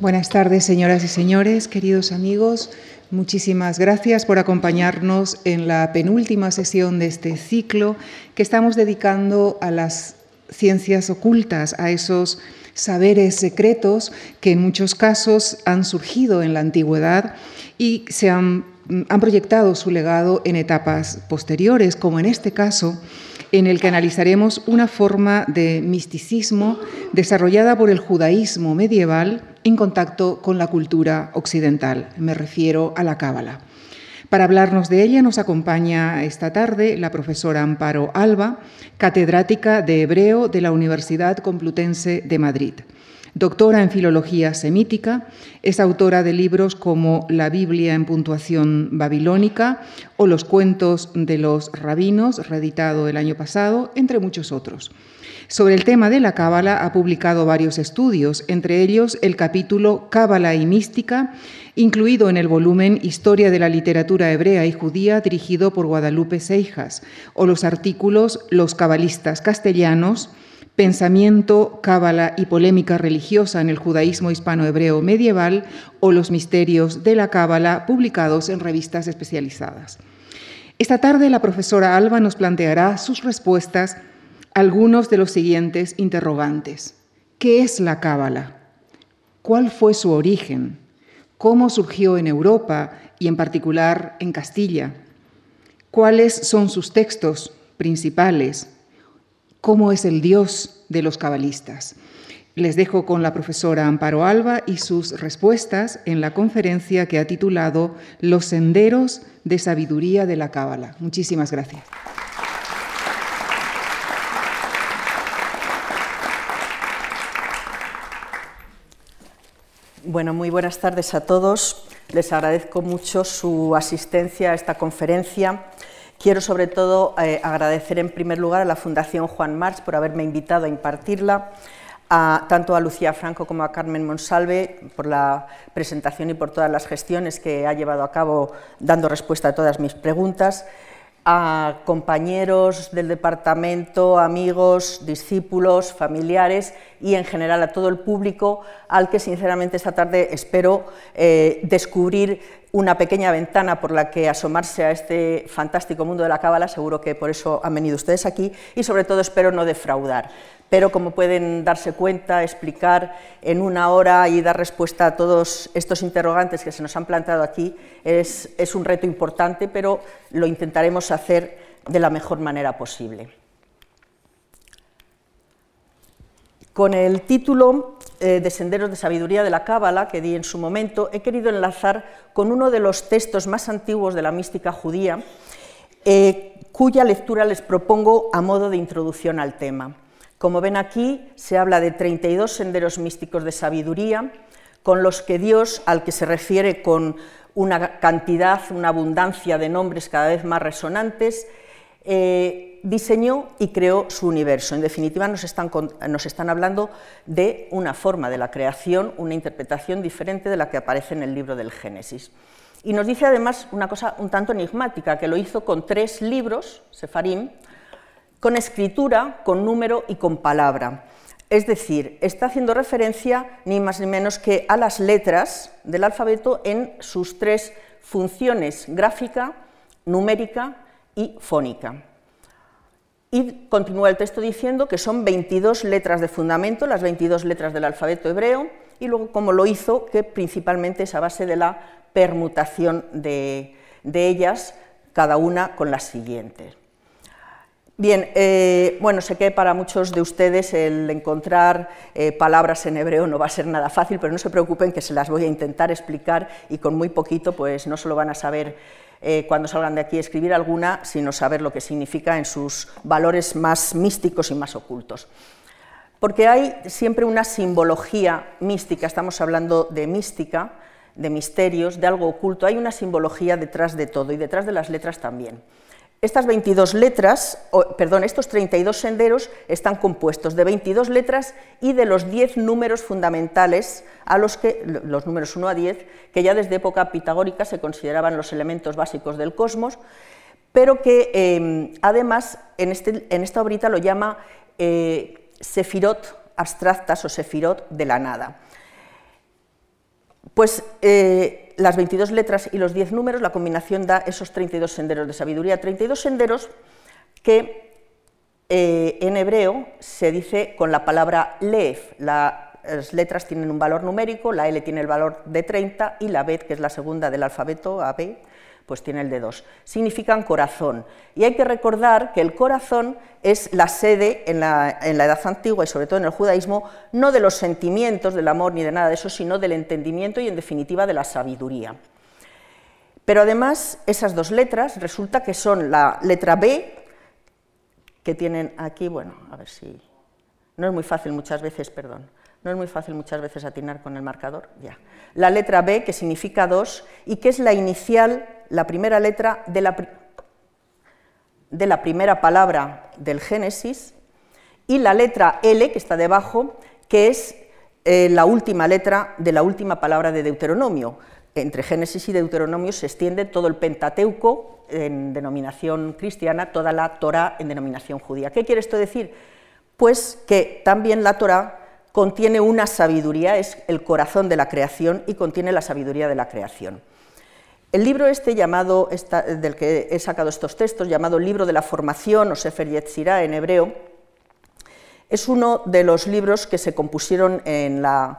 Buenas tardes, señoras y señores, queridos amigos. Muchísimas gracias por acompañarnos en la penúltima sesión de este ciclo que estamos dedicando a las ciencias ocultas, a esos saberes secretos que en muchos casos han surgido en la antigüedad y se han, han proyectado su legado en etapas posteriores, como en este caso en el que analizaremos una forma de misticismo desarrollada por el judaísmo medieval en contacto con la cultura occidental. Me refiero a la Cábala. Para hablarnos de ella nos acompaña esta tarde la profesora Amparo Alba, catedrática de Hebreo de la Universidad Complutense de Madrid. Doctora en Filología Semítica, es autora de libros como La Biblia en puntuación babilónica o Los cuentos de los rabinos, reeditado el año pasado, entre muchos otros. Sobre el tema de la Cábala ha publicado varios estudios, entre ellos el capítulo Cábala y Mística, incluido en el volumen Historia de la literatura hebrea y judía dirigido por Guadalupe Seijas, o los artículos Los cabalistas castellanos, Pensamiento, Cábala y polémica religiosa en el judaísmo hispano-hebreo medieval o Los misterios de la Cábala, publicados en revistas especializadas. Esta tarde la profesora Alba nos planteará sus respuestas a algunos de los siguientes interrogantes. ¿Qué es la Cábala? ¿Cuál fue su origen? ¿Cómo surgió en Europa y en particular en Castilla? ¿Cuáles son sus textos principales? Cómo es el Dios de los cabalistas. Les dejo con la profesora Amparo Alba y sus respuestas en la conferencia que ha titulado Los senderos de sabiduría de la Cábala. Muchísimas gracias. Bueno, muy buenas tardes a todos. Les agradezco mucho su asistencia a esta conferencia Quiero sobre todo eh, agradecer en primer lugar a la Fundación Juan March por haberme invitado a impartirla, tanto a Lucía Franco como a Carmen Monsalve por la presentación y por todas las gestiones que ha llevado a cabo dando respuesta a todas mis preguntas a compañeros del departamento, amigos, discípulos, familiares y en general a todo el público al que sinceramente esta tarde espero eh, descubrir una pequeña ventana por la que asomarse a este fantástico mundo de la cábala, seguro que por eso han venido ustedes aquí y sobre todo espero no defraudar pero como pueden darse cuenta, explicar en una hora y dar respuesta a todos estos interrogantes que se nos han planteado aquí es, un reto importante, pero lo intentaremos hacer de la mejor manera posible. Con el título eh, de Senderos de Sabiduría de la Cábala, que di en su momento, he querido enlazar con uno de los textos más antiguos de la mística judía, eh, cuya lectura les propongo a modo de introducción al tema. Como ven aquí, se habla de 32 senderos místicos de sabiduría, con los que Dios, al que se refiere con una cantidad, una abundancia de nombres cada vez más resonantes, eh, diseñó y creó su universo. En definitiva, nos están, nos están, hablando de una forma de la creación, una interpretación diferente de la que aparece en el libro del Génesis. Y nos dice además una cosa un tanto enigmática, que lo hizo con tres libros, Sefarim, con escritura, con número y con palabra. Es decir, está haciendo referencia ni más ni menos que a las letras del alfabeto en sus tres funciones, gráfica, numérica y fónica. Y continúa el texto diciendo que son 22 letras de fundamento, las 22 letras del alfabeto hebreo, y luego como lo hizo, que principalmente es a base de la permutación de, de ellas, cada una con las siguientes. Bien, eh, bueno, sé que para muchos de ustedes el encontrar eh, palabras en hebreo no va a ser nada fácil, pero no se preocupen que se las voy a intentar explicar y con muy poquito pues no solo van a saber eh, cuando salgan de aquí escribir alguna, sino saber lo que significa en sus valores más místicos y más ocultos. Porque hay siempre una simbología mística, estamos hablando de mística, de misterios, de algo oculto, hay una simbología detrás de todo y detrás de las letras también. Estas 22 letras, perdón, estos 32 senderos están compuestos de 22 letras y de los 10 números fundamentales, a los que, los números 1 a 10, que ya desde época pitagórica se consideraban los elementos básicos del cosmos, pero que em, además en, este, en, esta obrita lo llama eh, sefirot abstractas o sefirot de la nada. Pues eh, las 22 letras y los 10 números, la combinación da esos 32 senderos de sabiduría, 32 senderos que eh, en hebreo se dice con la palabra lef. las letras tienen un valor numérico, la L tiene el valor de 30 y la Bet, que es la segunda del alfabeto, AB, pues tiene el de 2. Significan corazón. Y hay que recordar que el corazón es la sede en la, Edad Antigua y sobre todo en el judaísmo, no de los sentimientos, del amor ni de nada de eso, sino del entendimiento y en definitiva de la sabiduría. Pero además esas dos letras resulta que son la letra B, que tienen aquí, bueno, a ver si... No es muy fácil muchas veces, perdón, no es muy fácil muchas veces atinar con el marcador, ya. La letra B, que significa dos, y que es la inicial la primera letra de la, de la primera palabra del Génesis y la letra L, que está debajo, que es eh, la última letra de la última palabra de Deuteronomio. Entre Génesis y Deuteronomio se extiende todo el Pentateuco en denominación cristiana, toda la Torá en denominación judía. ¿Qué quiere esto decir? Pues que también la Torá contiene una sabiduría, es el corazón de la creación y contiene la sabiduría de la creación. El libro este llamado, del que he sacado estos textos, llamado Libro de la Formación o Sefer Yetzirah en hebreo, es uno de los libros que se compusieron en la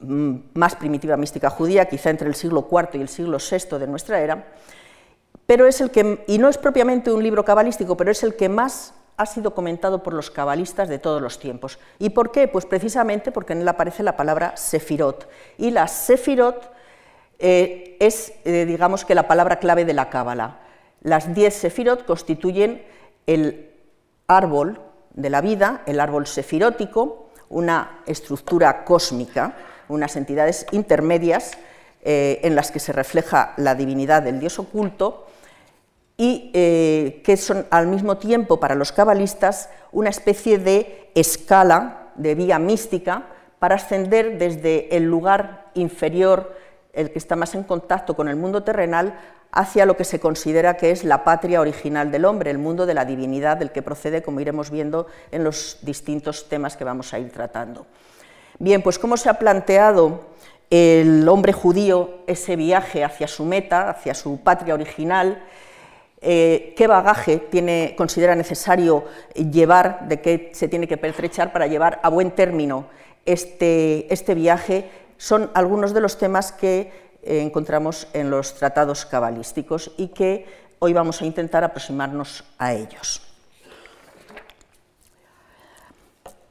mm, más primitiva mística judía, quizá entre el siglo IV y el siglo VI de nuestra era, pero es el que, y no es propiamente un libro cabalístico, pero es el que más ha sido comentado por los cabalistas de todos los tiempos. ¿Y por qué? Pues precisamente porque en él aparece la palabra sefirot. Y la sefirot eh, es, eh, digamos que, la palabra clave de la Cábala. Las diez sefirot constituyen el árbol de la vida, el árbol sefirótico, una estructura cósmica, unas entidades intermedias eh, en las que se refleja la divinidad del Dios oculto y que son al mismo tiempo para los cabalistas una especie de escala, de vía mística, para ascender desde el lugar inferior el que está más en contacto con el mundo terrenal, hacia lo que se considera que es la patria original del hombre, el mundo de la divinidad del que procede, como iremos viendo en los distintos temas que vamos a ir tratando. Bien, pues cómo se ha planteado el hombre judío ese viaje hacia su meta, hacia su patria original, eh, qué bagaje tiene, considera necesario llevar, de qué se tiene que pertrechar para llevar a buen término este, este viaje son algunos de los temas que eh, encontramos en los tratados cabalísticos y que hoy vamos a intentar aproximarnos a ellos.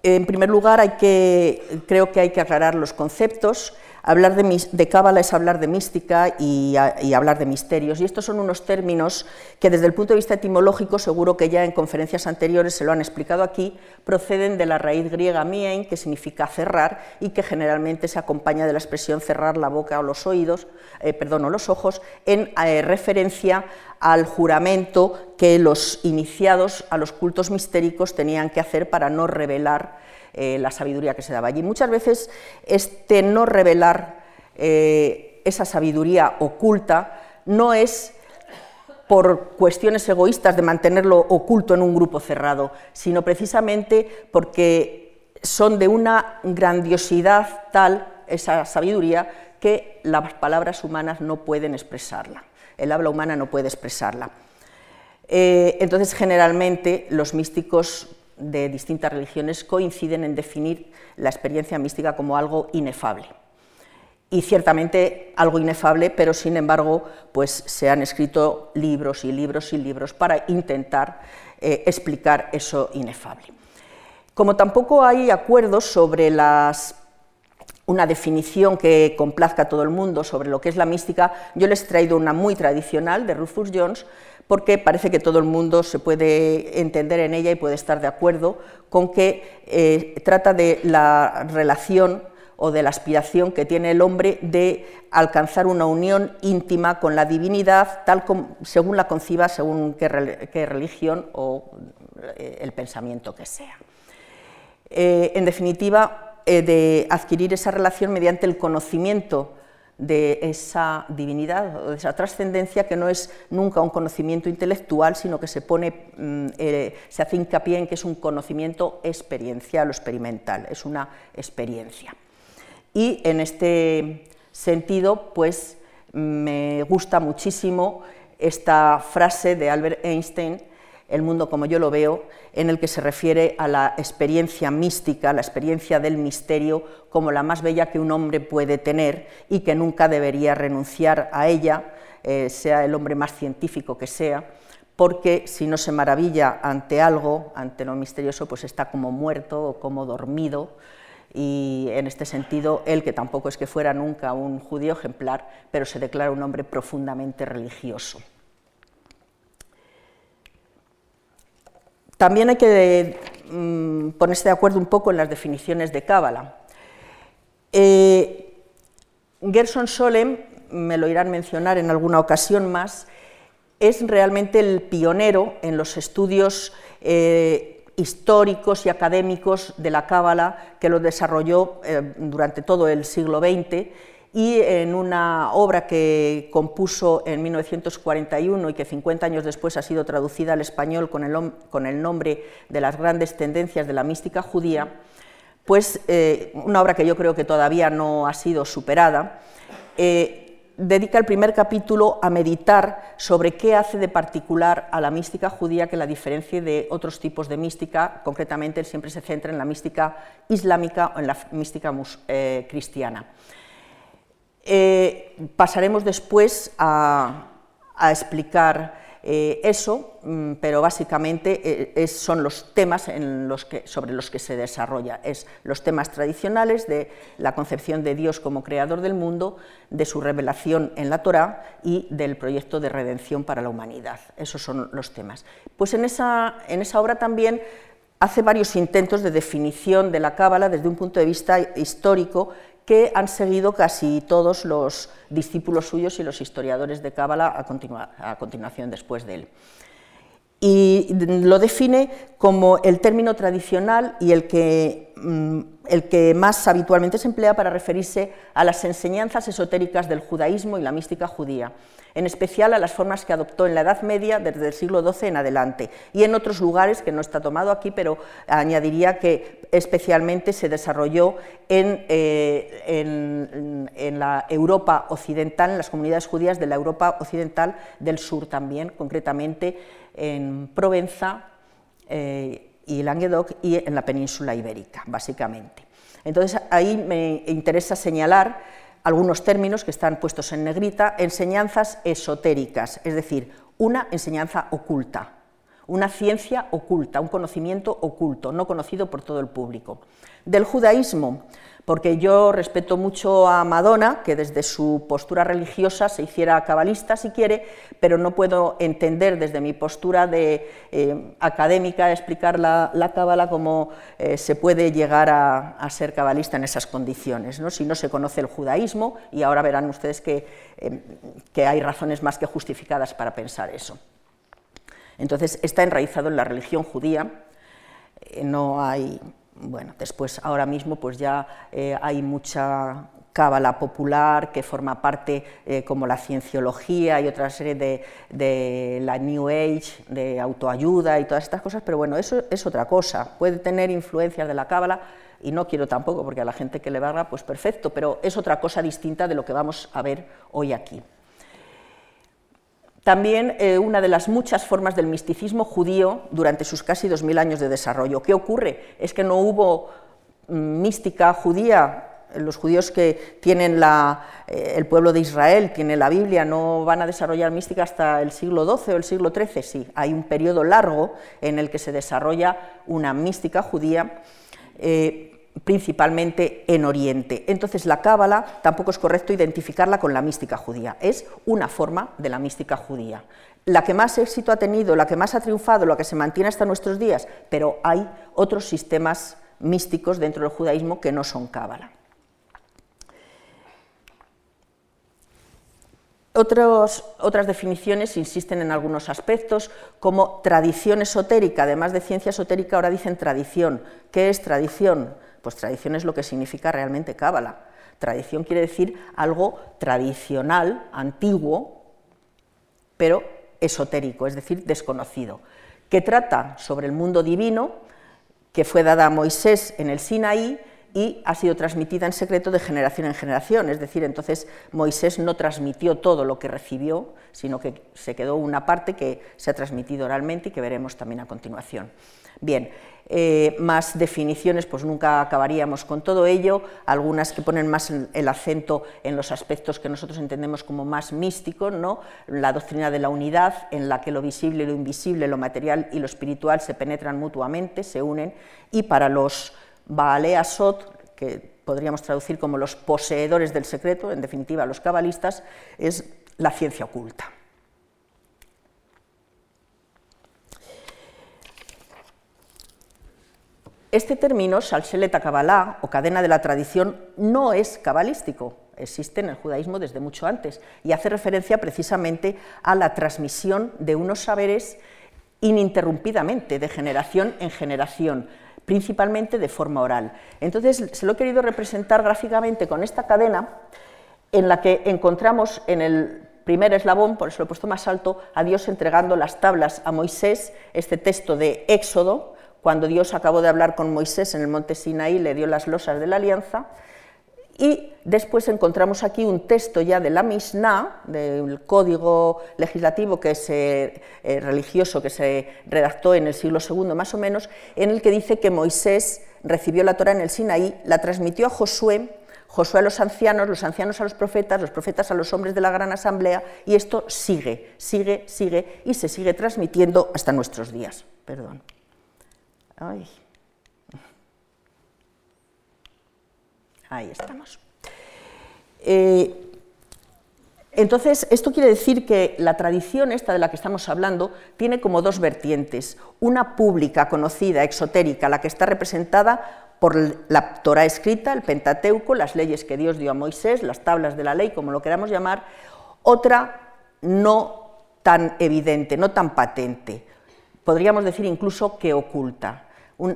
En primer lugar, hay que, creo que hay que aclarar los conceptos. Hablar de, cábala es hablar de mística y, hablar de misterios. Y estos son unos términos que desde el punto de vista etimológico, seguro que ya en conferencias anteriores se lo han explicado aquí, proceden de la raíz griega mien, que significa cerrar y que generalmente se acompaña de la expresión cerrar la boca o los oídos, eh, perdón, o los ojos, en eh, referencia al juramento que los iniciados a los cultos mistéricos tenían que hacer para no revelar eh, la sabiduría que se daba allí. Muchas veces este no revelar eh, esa sabiduría oculta no es por cuestiones egoístas de mantenerlo oculto en un grupo cerrado, sino precisamente porque son de una grandiosidad tal esa sabiduría que las palabras humanas no pueden expresarla, el habla humana no puede expresarla. Eh, entonces, generalmente los místicos de distintas religiones coinciden en definir la experiencia mística como algo inefable. Y ciertamente algo inefable, pero sin embargo, pues se han escrito libros y libros y libros para intentar eh, explicar eso inefable. Como tampoco hay acuerdos sobre las una definición que complazca a todo el mundo sobre lo que es la mística, yo les he traído una muy tradicional de Rufus Jones, porque parece que todo el mundo se puede entender en ella y puede estar de acuerdo con que eh, trata de la relación o de la aspiración que tiene el hombre de alcanzar una unión íntima con la divinidad, tal como, según la conciba, según qué, religión o eh, el pensamiento que sea. Eh, en definitiva, de adquirir esa relación mediante el conocimiento de esa divinidad o de esa trascendencia que no es nunca un conocimiento intelectual, sino que se pone, mm, eh, se hace hincapié en que es un conocimiento experiencial o experimental, es una experiencia. Y en este sentido, pues me gusta muchísimo esta frase de Albert Einstein, el mundo como yo lo veo, en el que se refiere a la experiencia mística, la experiencia del misterio, como la más bella que un hombre puede tener y que nunca debería renunciar a ella, eh, sea el hombre más científico que sea, porque si no se maravilla ante algo, ante lo misterioso, pues está como muerto o como dormido, y en este sentido él, que tampoco es que fuera nunca un judío ejemplar, pero se declara un hombre profundamente religioso. También hay que mm, ponerse de acuerdo un poco en las definiciones de Cábala. Eh, Gerson Solem, me lo irán mencionar en alguna ocasión más, es realmente el pionero en los estudios eh, históricos y académicos de la Cábala, que lo desarrolló eh, durante todo el siglo XX y en una obra que compuso en 1941 y que 50 años después ha sido traducida al español con el, nombre de las grandes tendencias de la mística judía, pues eh, una obra que yo creo que todavía no ha sido superada, eh, dedica el primer capítulo a meditar sobre qué hace de particular a la mística judía que la diferencie de otros tipos de mística, concretamente él siempre se centra en la mística islámica o en la mística eh, cristiana. Eh, pasaremos después a, explicar eh, eso, mm, pero básicamente eh, son los temas sobre los que se desarrolla. Es los temas tradicionales de la concepción de Dios como creador del mundo, de su revelación en la Torá y del proyecto de redención para la humanidad. Esos son los temas. Pues en esa, en esa obra también hace varios intentos de definición de la Cábala desde un punto de vista histórico que han seguido casi todos los discípulos suyos y los historiadores de Cábala a, continuación después de él. Y lo define como el término tradicional y el que el que más habitualmente se emplea para referirse a las enseñanzas esotéricas del judaísmo y la mística judía, en especial a las formas que adoptó en la Edad Media desde el siglo XII en adelante, y en otros lugares que no está tomado aquí, pero añadiría que especialmente se desarrolló en, eh, en, la Europa occidental, en las comunidades judías de la Europa occidental del sur también, concretamente en Provenza. Eh, y Languedoc y en la península ibérica, básicamente. Entonces ahí me interesa señalar algunos términos que están puestos en negrita, enseñanzas esotéricas, es decir, una enseñanza oculta, una ciencia oculta, un conocimiento oculto, no conocido por todo el público. Del judaísmo, porque yo respeto mucho a Madonna, que desde su postura religiosa se hiciera cabalista si quiere, pero no puedo entender desde mi postura de eh, académica explicar la, cábala cómo eh, se puede llegar a, ser cabalista en esas condiciones, ¿no? si no se conoce el judaísmo, y ahora verán ustedes que, eh, que hay razones más que justificadas para pensar eso. Entonces, está enraizado en la religión judía, no hay bueno, después ahora mismo pues ya eh, hay mucha cábala popular que forma parte eh, como la cienciología y otra serie de, la New Age, de autoayuda y todas estas cosas, pero bueno, eso es otra cosa, puede tener influencias de la cábala y no quiero tampoco porque a la gente que le valga pues perfecto, pero es otra cosa distinta de lo que vamos a ver hoy aquí. También eh, una de las muchas formas del misticismo judío durante sus casi dos mil años de desarrollo. ¿Qué ocurre? Es que no hubo mm, mística judía los judíos que tienen eh, el pueblo de Israel, tiene la Biblia, no van a desarrollar mística hasta el siglo XII o el siglo XIII, sí, hay un periodo largo en el que se desarrolla una mística judía. Eh, principalmente en Oriente. Entonces la cábala tampoco es correcto identificarla con la mística judía, es una forma de la mística judía. La que más éxito ha tenido, la que más ha triunfado, la que se mantiene hasta nuestros días, pero hay otros sistemas místicos dentro del judaísmo que no son cábala. otras definiciones insisten en algunos aspectos, como tradición esotérica, además de ciencia esotérica, ahora dicen tradición. ¿Qué es tradición? Pues tradición es lo que significa realmente cábala. Tradición quiere decir algo tradicional, antiguo, pero esotérico, es decir, desconocido, que trata sobre el mundo divino que fue dada a Moisés en el Sinaí y ha sido transmitida en secreto de generación en generación. Es decir, entonces Moisés no transmitió todo lo que recibió, sino que se quedó una parte que se ha transmitido oralmente y que veremos también a continuación. Bien, eh, más definiciones, pues nunca acabaríamos con todo ello, algunas que ponen más el acento en los aspectos que nosotros entendemos como más místicos, ¿no? la doctrina de la unidad, en la que lo visible lo invisible, lo material y lo espiritual se penetran mutuamente, se unen, y para los Baaleasot, que podríamos traducir como los poseedores del secreto, en definitiva los cabalistas, es la ciencia oculta. Este término, Salseleta Kabbalah o cadena de la tradición, no es cabalístico, existe en el judaísmo desde mucho antes y hace referencia precisamente a la transmisión de unos saberes ininterrumpidamente, de generación en generación, principalmente de forma oral. Entonces, se lo he querido representar gráficamente con esta cadena en la que encontramos en el primer eslabón, por eso lo he puesto más alto, a Dios entregando las tablas a Moisés, este texto de Éxodo, cuando Dios acabó de hablar con Moisés en el monte Sinaí, le dio las losas de la alianza, y después encontramos aquí un texto ya de la Mishnah, del código legislativo que se, eh, religioso que se redactó en el siglo II más o menos, en el que dice que Moisés recibió la Torah en el Sinaí, la transmitió a Josué, Josué a los ancianos, los ancianos a los profetas, los profetas a los hombres de la gran asamblea, y esto sigue, sigue, sigue, y se sigue transmitiendo hasta nuestros días. Perdón. Ahí estamos. Eh, entonces, esto quiere decir que la tradición esta de la que estamos hablando tiene como dos vertientes. Una pública, conocida, exotérica, la que está representada por la Torah escrita, el Pentateuco, las leyes que Dios dio a Moisés, las tablas de la ley, como lo queramos llamar. Otra no tan evidente, no tan patente. Podríamos decir incluso que oculta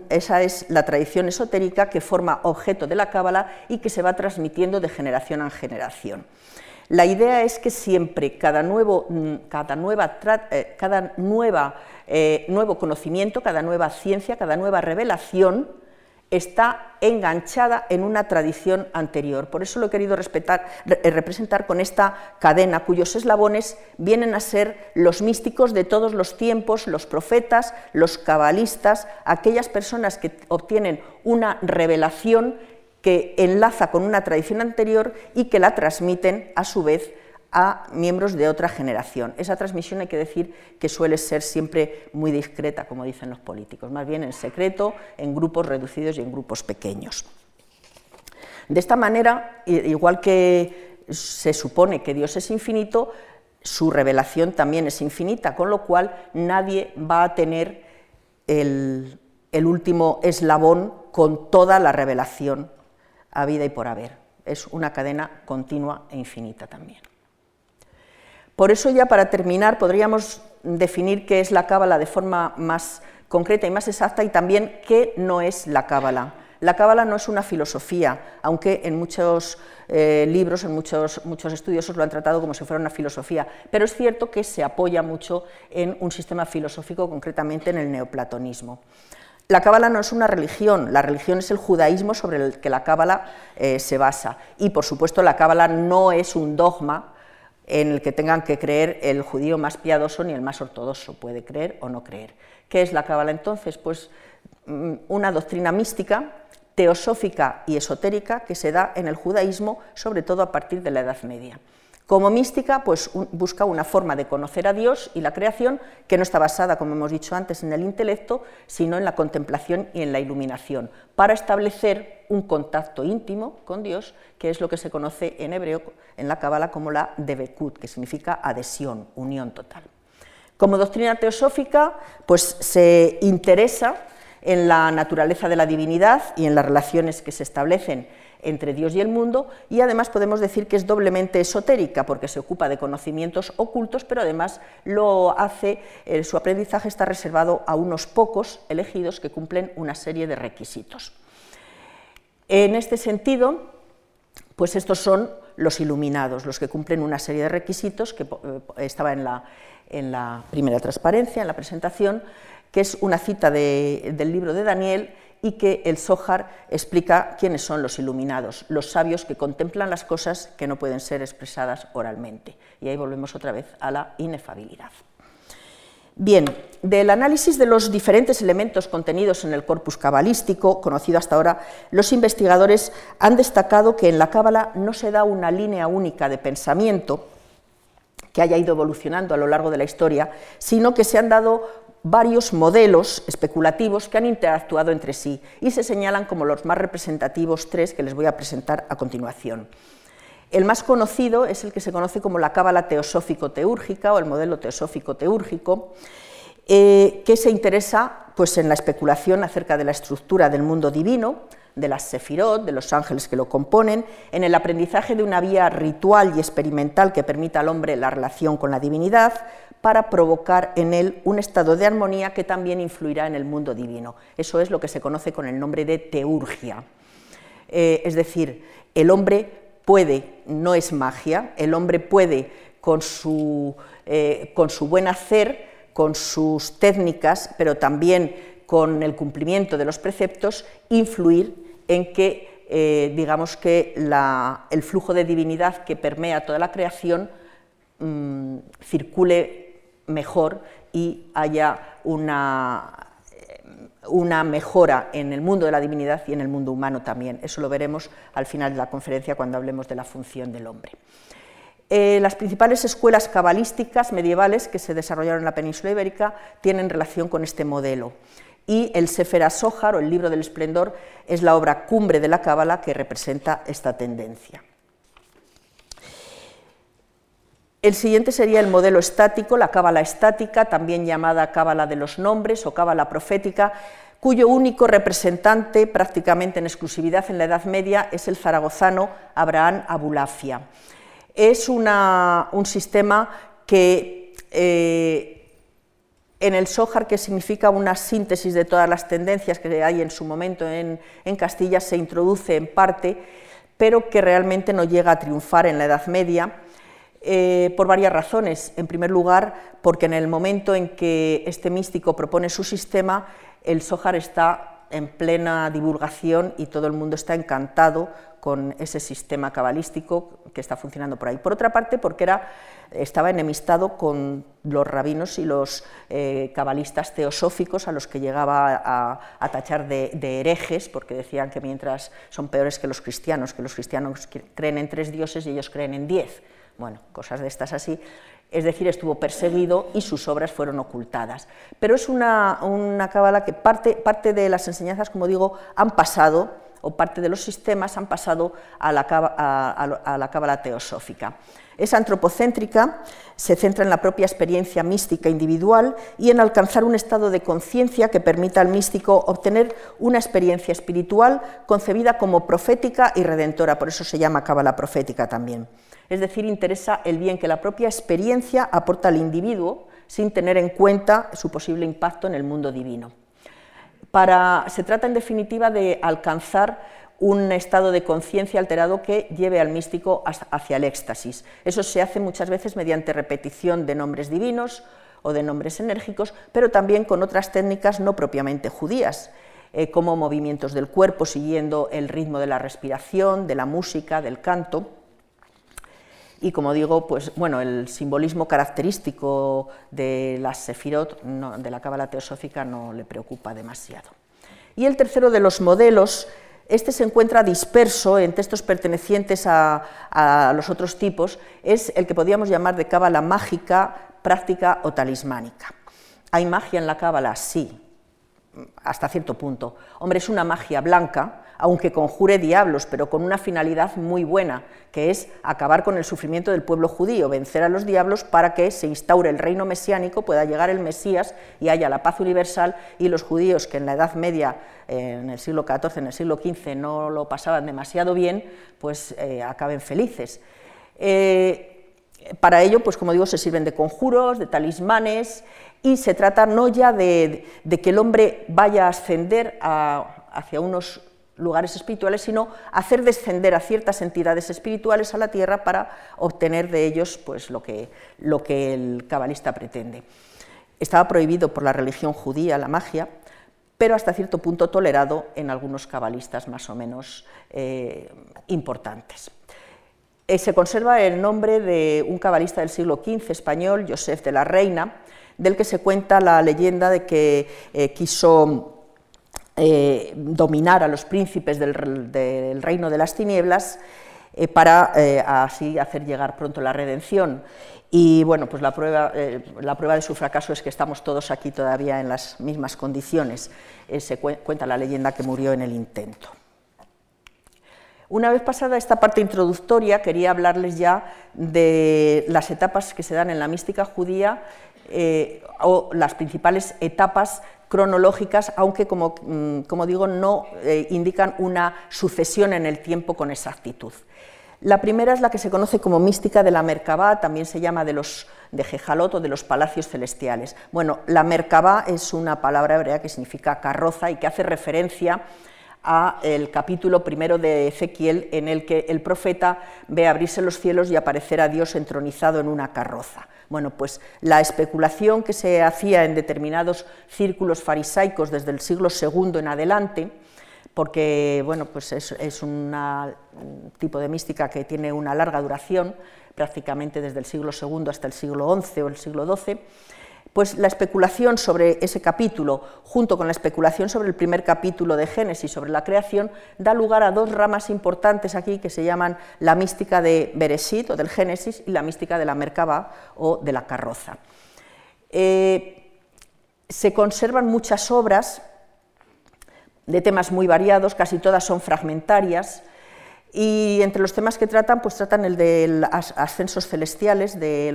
esa es la tradición esotérica que forma objeto de la Cábala y que se va transmitiendo de generación en generación. La idea es que siempre cada nuevo, mm, cada nueva, eh, cada nueva eh, nuevo conocimiento, cada nueva ciencia, cada nueva revelación está enganchada en una tradición anterior. Por eso lo he querido eh, representar con esta cadena, cuyos eslabones vienen a ser los místicos de todos los tiempos, los profetas, los cabalistas, aquellas personas que obtienen una revelación que enlaza con una tradición anterior y que la transmiten a su vez a miembros de otra generación. Esa transmisión hay que decir que suele ser siempre muy discreta, como dicen los políticos, más bien en secreto, en grupos reducidos y en grupos pequeños. De esta manera, igual que se supone que Dios es infinito, su revelación también es infinita, con lo cual nadie va a tener el, último eslabón con toda la revelación a vida y por haber. Es una cadena continua e infinita también. Por eso ya para terminar podríamos definir qué es la cábala de forma más concreta y más exacta y también qué no es la cábala. La cábala no es una filosofía, aunque en muchos eh, libros, en muchos, muchos estudiosos lo han tratado como si fuera una filosofía, pero es cierto que se apoya mucho en un sistema filosófico, concretamente en el neoplatonismo. La cábala no es una religión, la religión es el judaísmo sobre el que la cábala eh, se basa. Y por supuesto la cábala no es un dogma en el que tengan que creer el judío más piadoso ni el más ortodoxo, puede creer o no creer. ¿Qué es la cábala entonces? Pues mm, una doctrina mística, teosófica y esotérica que se da en el judaísmo, sobre todo a partir de la Edad Media. Como mística, pues busca una forma de conocer a Dios y la creación que no está basada, como hemos dicho antes, en el intelecto, sino en la contemplación y en la iluminación, para establecer un contacto íntimo con Dios, que es lo que se conoce en hebreo, en la Cábala, como la Debekut, que significa adhesión, unión total. Como doctrina teosófica, pues se interesa en la naturaleza de la divinidad y en las relaciones que se establecen entre Dios y el mundo y además podemos decir que es doblemente esotérica porque se ocupa de conocimientos ocultos, pero además lo hace, eh, su aprendizaje está reservado a unos pocos elegidos que cumplen una serie de requisitos. En este sentido, pues estos son los iluminados, los que cumplen una serie de requisitos que eh, estaba en la, en la primera transparencia, en la presentación, que es una cita del libro de Daniel y que el Zohar explica quiénes son los iluminados, los sabios que contemplan las cosas que no pueden ser expresadas oralmente. Y ahí volvemos otra vez a la inefabilidad. Bien, del análisis de los diferentes elementos contenidos en el corpus cabalístico, conocido hasta ahora, los investigadores han destacado que en la cábala no se da una línea única de pensamiento que haya ido evolucionando a lo largo de la historia, sino que se han dado varios modelos especulativos que han interactuado entre sí y se señalan como los más representativos tres que les voy a presentar a continuación. El más conocido es el que se conoce como la cábala teosófico-teúrgica o el modelo teosófico-teúrgico, eh, que se interesa pues, en la especulación acerca de la estructura del mundo divino, de las sefirot, de los ángeles que lo componen, en el aprendizaje de una vía ritual y experimental que permita al hombre la relación con la divinidad, para provocar en él un estado de armonía que también influirá en el mundo divino. Eso es lo que se conoce con el nombre de teurgia. Eh, es decir, el hombre puede, no es magia, el hombre puede con su, eh, con su buen hacer, con sus técnicas, pero también con el cumplimiento de los preceptos, influir en que, eh, digamos que el flujo de divinidad que permea toda la creación mm, circule mejor y haya una, una mejora en el mundo de la divinidad y en el mundo humano también. Eso lo veremos al final de la conferencia cuando hablemos de la función del hombre. Eh, las principales escuelas cabalísticas medievales que se desarrollaron en la península ibérica tienen relación con este modelo. Y el Sefer Sohar, o el Libro del Esplendor, es la obra cumbre de la cábala que representa esta tendencia. El siguiente sería el modelo estático, la cábala estática, también llamada cábala de los nombres o cábala profética, cuyo único representante prácticamente en exclusividad en la Edad Media es el zaragozano Abraham Abulafia. Es un sistema que eh, en el Sohar, que significa una síntesis de todas las tendencias que hay en su momento en Castilla, se introduce en parte, pero que realmente no llega a triunfar en la Edad Media eh, por varias razones. En primer lugar, porque en el momento en que este místico propone su sistema, el Sohar está en plena divulgación y todo el mundo está encantado con ese sistema cabalístico que está funcionando por ahí. Por otra parte, porque era, estaba enemistado con los rabinos y los eh, cabalistas teosóficos a los que llegaba a, tachar de, de, herejes, porque decían que mientras son peores que los cristianos, que los cristianos creen en tres dioses y ellos creen en diez. Bueno, cosas de estas así. Es decir, estuvo perseguido y sus obras fueron ocultadas. Pero es una, cábala que parte, parte de las enseñanzas, como digo, han pasado, o parte de los sistemas han pasado a la, a la cábala teosófica. Es antropocéntrica, se centra en la propia experiencia mística individual y en alcanzar un estado de conciencia que permita al místico obtener una experiencia espiritual concebida como profética y redentora, por eso se llama cábala profética también es decir, interesa el bien que la propia experiencia aporta al individuo sin tener en cuenta su posible impacto en el mundo divino. se trata, en definitiva, de alcanzar un estado de conciencia alterado que lleve al místico hacia el éxtasis. Eso se hace muchas veces mediante repetición de nombres divinos o de nombres enérgicos, pero también con otras técnicas no propiamente judías, eh, como movimientos del cuerpo siguiendo el ritmo de la respiración, de la música, del canto y como digo, pues bueno, el simbolismo característico de las sefirot, de la cábala teosófica, no le preocupa demasiado. Y el tercero de los modelos, este se encuentra disperso en textos pertenecientes a, a los otros tipos, es el que podríamos llamar de cábala mágica, práctica o talismánica. ¿Hay magia en la cábala? Sí, hasta cierto punto. Hombre, es una magia blanca, aunque conjure diablos, pero con una finalidad muy buena, que es acabar con el sufrimiento del pueblo judío, vencer a los diablos para que se instaure el reino mesiánico, pueda llegar el Mesías y haya la paz universal y los judíos que en la Edad Media, en el siglo XIV, en el siglo XV no lo pasaban demasiado bien, pues eh, acaben felices. Eh, para ello, pues como digo, se sirven de conjuros, de talismanes, y se trata no ya de, que el hombre vaya a ascender hacia unos lugares espirituales, sino hacer descender a ciertas entidades espirituales a la tierra para obtener de ellos pues, lo, que, el cabalista pretende. Estaba prohibido por la religión judía la magia, pero hasta cierto punto tolerado en algunos cabalistas más o menos eh, importantes. Eh, se conserva el nombre de un cabalista del siglo XV español, Joseph de la Reina, del que se cuenta la leyenda de que eh, quiso dominar a los príncipes del, reino de las tinieblas para así hacer llegar pronto la redención. Y bueno, pues la prueba, eh, la prueba, de su fracaso es que estamos todos aquí todavía en las mismas condiciones. Eh, se cuenta la leyenda que murió en el intento. Una vez pasada esta parte introductoria, quería hablarles ya de las etapas que se dan en la mística judía eh, o las principales etapas cronológicas, aunque como, mm, como digo, no indican una sucesión en el tiempo con exactitud. La primera es la que se conoce como mística de la Merkabah, también se llama de los de de los palacios celestiales. Bueno, la Merkabah es una palabra hebrea que significa carroza y que hace referencia a el capítulo primero de Ezequiel en el que el profeta ve abrirse los cielos y aparecer a Dios entronizado en una carroza. Bueno, pues la especulación que se hacía en determinados círculos farisaicos desde el siglo II en adelante porque bueno, pues es, un tipo de mística que tiene una larga duración, prácticamente desde el siglo II hasta el siglo XI o el siglo XII, pues la especulación sobre ese capítulo, junto con la especulación sobre el primer capítulo de Génesis, sobre la creación, da lugar a dos ramas importantes aquí que se llaman la mística de Bereshit o del Génesis y la mística de la Merkabah o de la carroza. Eh, se conservan muchas obras de temas muy variados, casi todas son fragmentarias, y entre los temas que tratan, pues tratan el de ascensos celestiales de,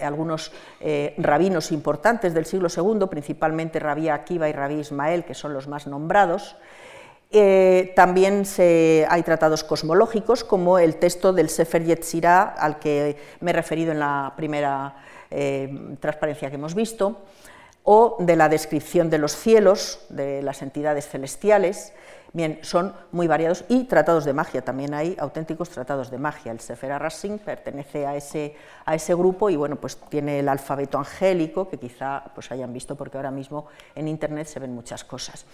algunos eh, rabinos importantes del siglo II, principalmente Rabí Akiva y Rabí Ismael, que son los más nombrados. Eh, también hay tratados cosmológicos, como el texto del Sefer Yetzirah, al que me he referido en la primera eh, transparencia que hemos visto o de la descripción de los cielos, de las entidades celestiales. Bien, son muy variados y tratados de magia, también hay auténticos tratados de magia. El Sefer Racing pertenece a ese, a ese grupo y bueno, pues tiene el alfabeto angélico que quizá pues hayan visto porque ahora mismo en internet se ven muchas cosas.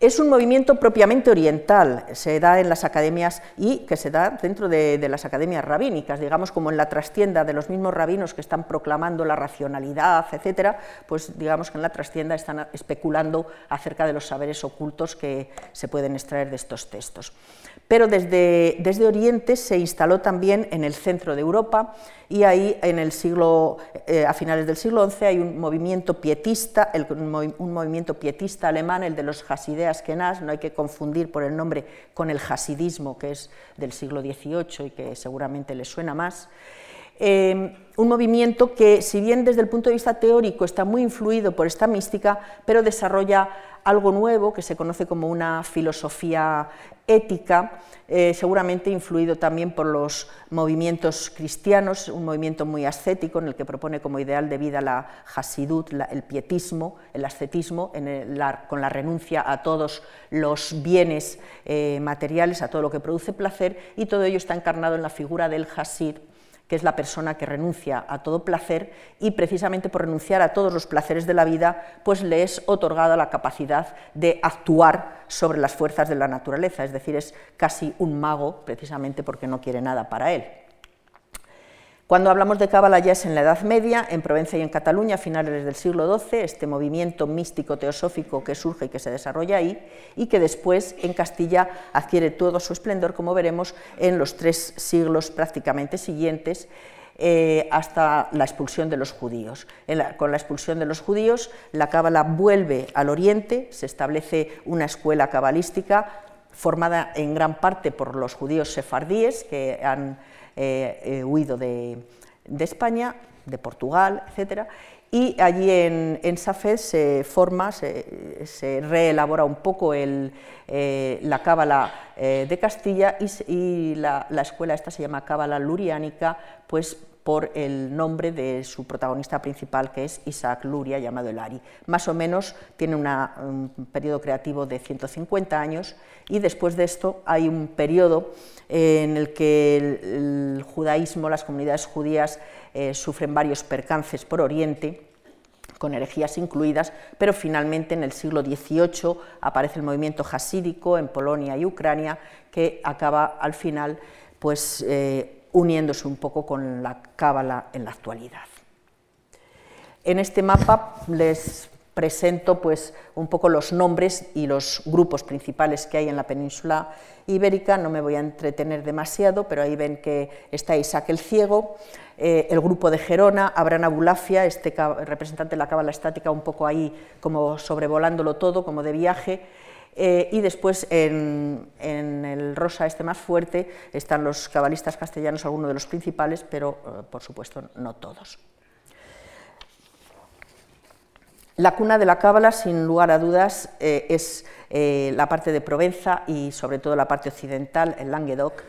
Es un movimiento propiamente oriental, se da en las academias y que se da dentro de, las academias rabínicas, digamos como en la trastienda de los mismos rabinos que están proclamando la racionalidad, etcétera, pues digamos que en la trastienda están especulando acerca de los saberes ocultos que se pueden extraer de estos textos pero desde, desde, Oriente se instaló también en el centro de Europa y ahí en el siglo, eh, a finales del siglo XI hay un movimiento pietista, un movimiento pietista alemán, el de los Hasideas Kenas, no hay que confundir por el nombre con el hasidismo que es del siglo XVIII y que seguramente les suena más. Eh, un movimiento que, si bien desde el punto de vista teórico está muy influido por esta mística, pero desarrolla algo nuevo que se conoce como una filosofía ética, eh, seguramente influido también por los movimientos cristianos, un movimiento muy ascético en el que propone como ideal de vida la hasidut, el pietismo, el ascetismo, con la renuncia a todos los bienes eh, materiales, a todo lo que produce placer, y todo ello está encarnado en la figura del hasid, que es la persona que renuncia a todo placer y precisamente por renunciar a todos los placeres de la vida, pues le es otorgada la capacidad de actuar sobre las fuerzas de la naturaleza, es decir, es casi un mago precisamente porque no quiere nada para él. Cuando hablamos de Cábala ya es en la Edad Media, en Provenza y en Cataluña, a finales del siglo XII, este movimiento místico teosófico que surge y que se desarrolla ahí, y que después en Castilla adquiere todo su esplendor, como veremos, en los tres siglos prácticamente siguientes, eh, hasta la expulsión de los judíos. con la expulsión de los judíos, la cábala vuelve al oriente, se establece una escuela cabalística formada en gran parte por los judíos sefardíes que han eh, huido de, España, de Portugal, etc. Y allí en, en Safed se forma, se, reelabora un poco eh, la cábala eh, de Castilla y, la, la, escuela esta se llama cábala luriánica, pues por el nombre de su protagonista principal, que es Isaac Luria, llamado Elari. Más o menos tiene un periodo creativo de 150 años y después de esto hay un periodo en el que el, judaísmo, las comunidades judías eh, sufren varios percances por Oriente, con herejías incluidas, pero finalmente en el siglo XVIII aparece el movimiento hasídico en Polonia y Ucrania, que acaba al final pues, eh, uniéndose un poco con la cábala en la actualidad. En este mapa les presento pues, un poco los nombres y los grupos principales que hay en la península ibérica. No me voy a entretener demasiado, pero ahí ven que está Isaac el Ciego, eh, el grupo de Gerona, Abraham Abulafia, este representante de la cábala estática, un poco ahí como sobrevolándolo todo, como de viaje. Eh, y después en, el rosa este más fuerte están los cabalistas castellanos, algunos de los principales, pero eh, por supuesto no todos. La cuna de la cábala, sin lugar a dudas, eh, es la parte de Provenza y sobre todo la parte occidental, el Languedoc,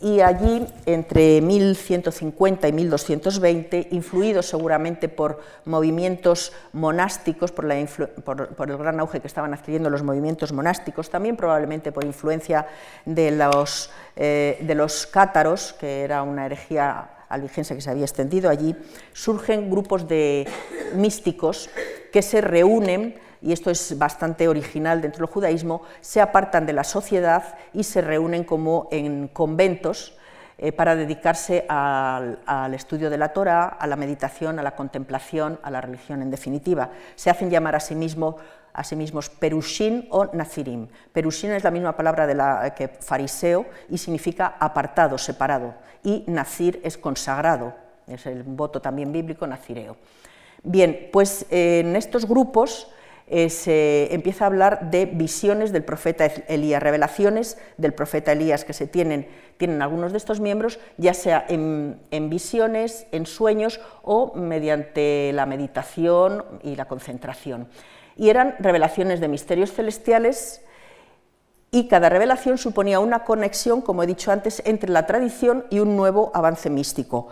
y allí entre 1150 y 1220, influidos seguramente por movimientos monásticos, por, el gran auge que estaban adquiriendo los movimientos monásticos, también probablemente por influencia de los, eh, de los cátaros, que era una herejía albigense que se había extendido allí, surgen grupos de místicos que se reúnen, y esto es bastante original dentro del judaísmo, se apartan de la sociedad y se reúnen como en conventos eh, para dedicarse al, estudio de la Torah, a la meditación, a la contemplación, a la religión en definitiva. Se hacen llamar a sí, mismo, a sí mismos perushin o nazirim. Perushin es la misma palabra la, que fariseo y significa apartado, separado, y nazir es consagrado, es el voto también bíblico nazireo. Bien, pues eh, en estos grupos eh, se empieza a hablar de visiones del profeta Elías, revelaciones del profeta Elías que se tienen, tienen algunos de estos miembros, ya sea en, visiones, en sueños o mediante la meditación y la concentración. Y eran revelaciones de misterios celestiales y cada revelación suponía una conexión, como he dicho antes, entre la tradición y un nuevo avance místico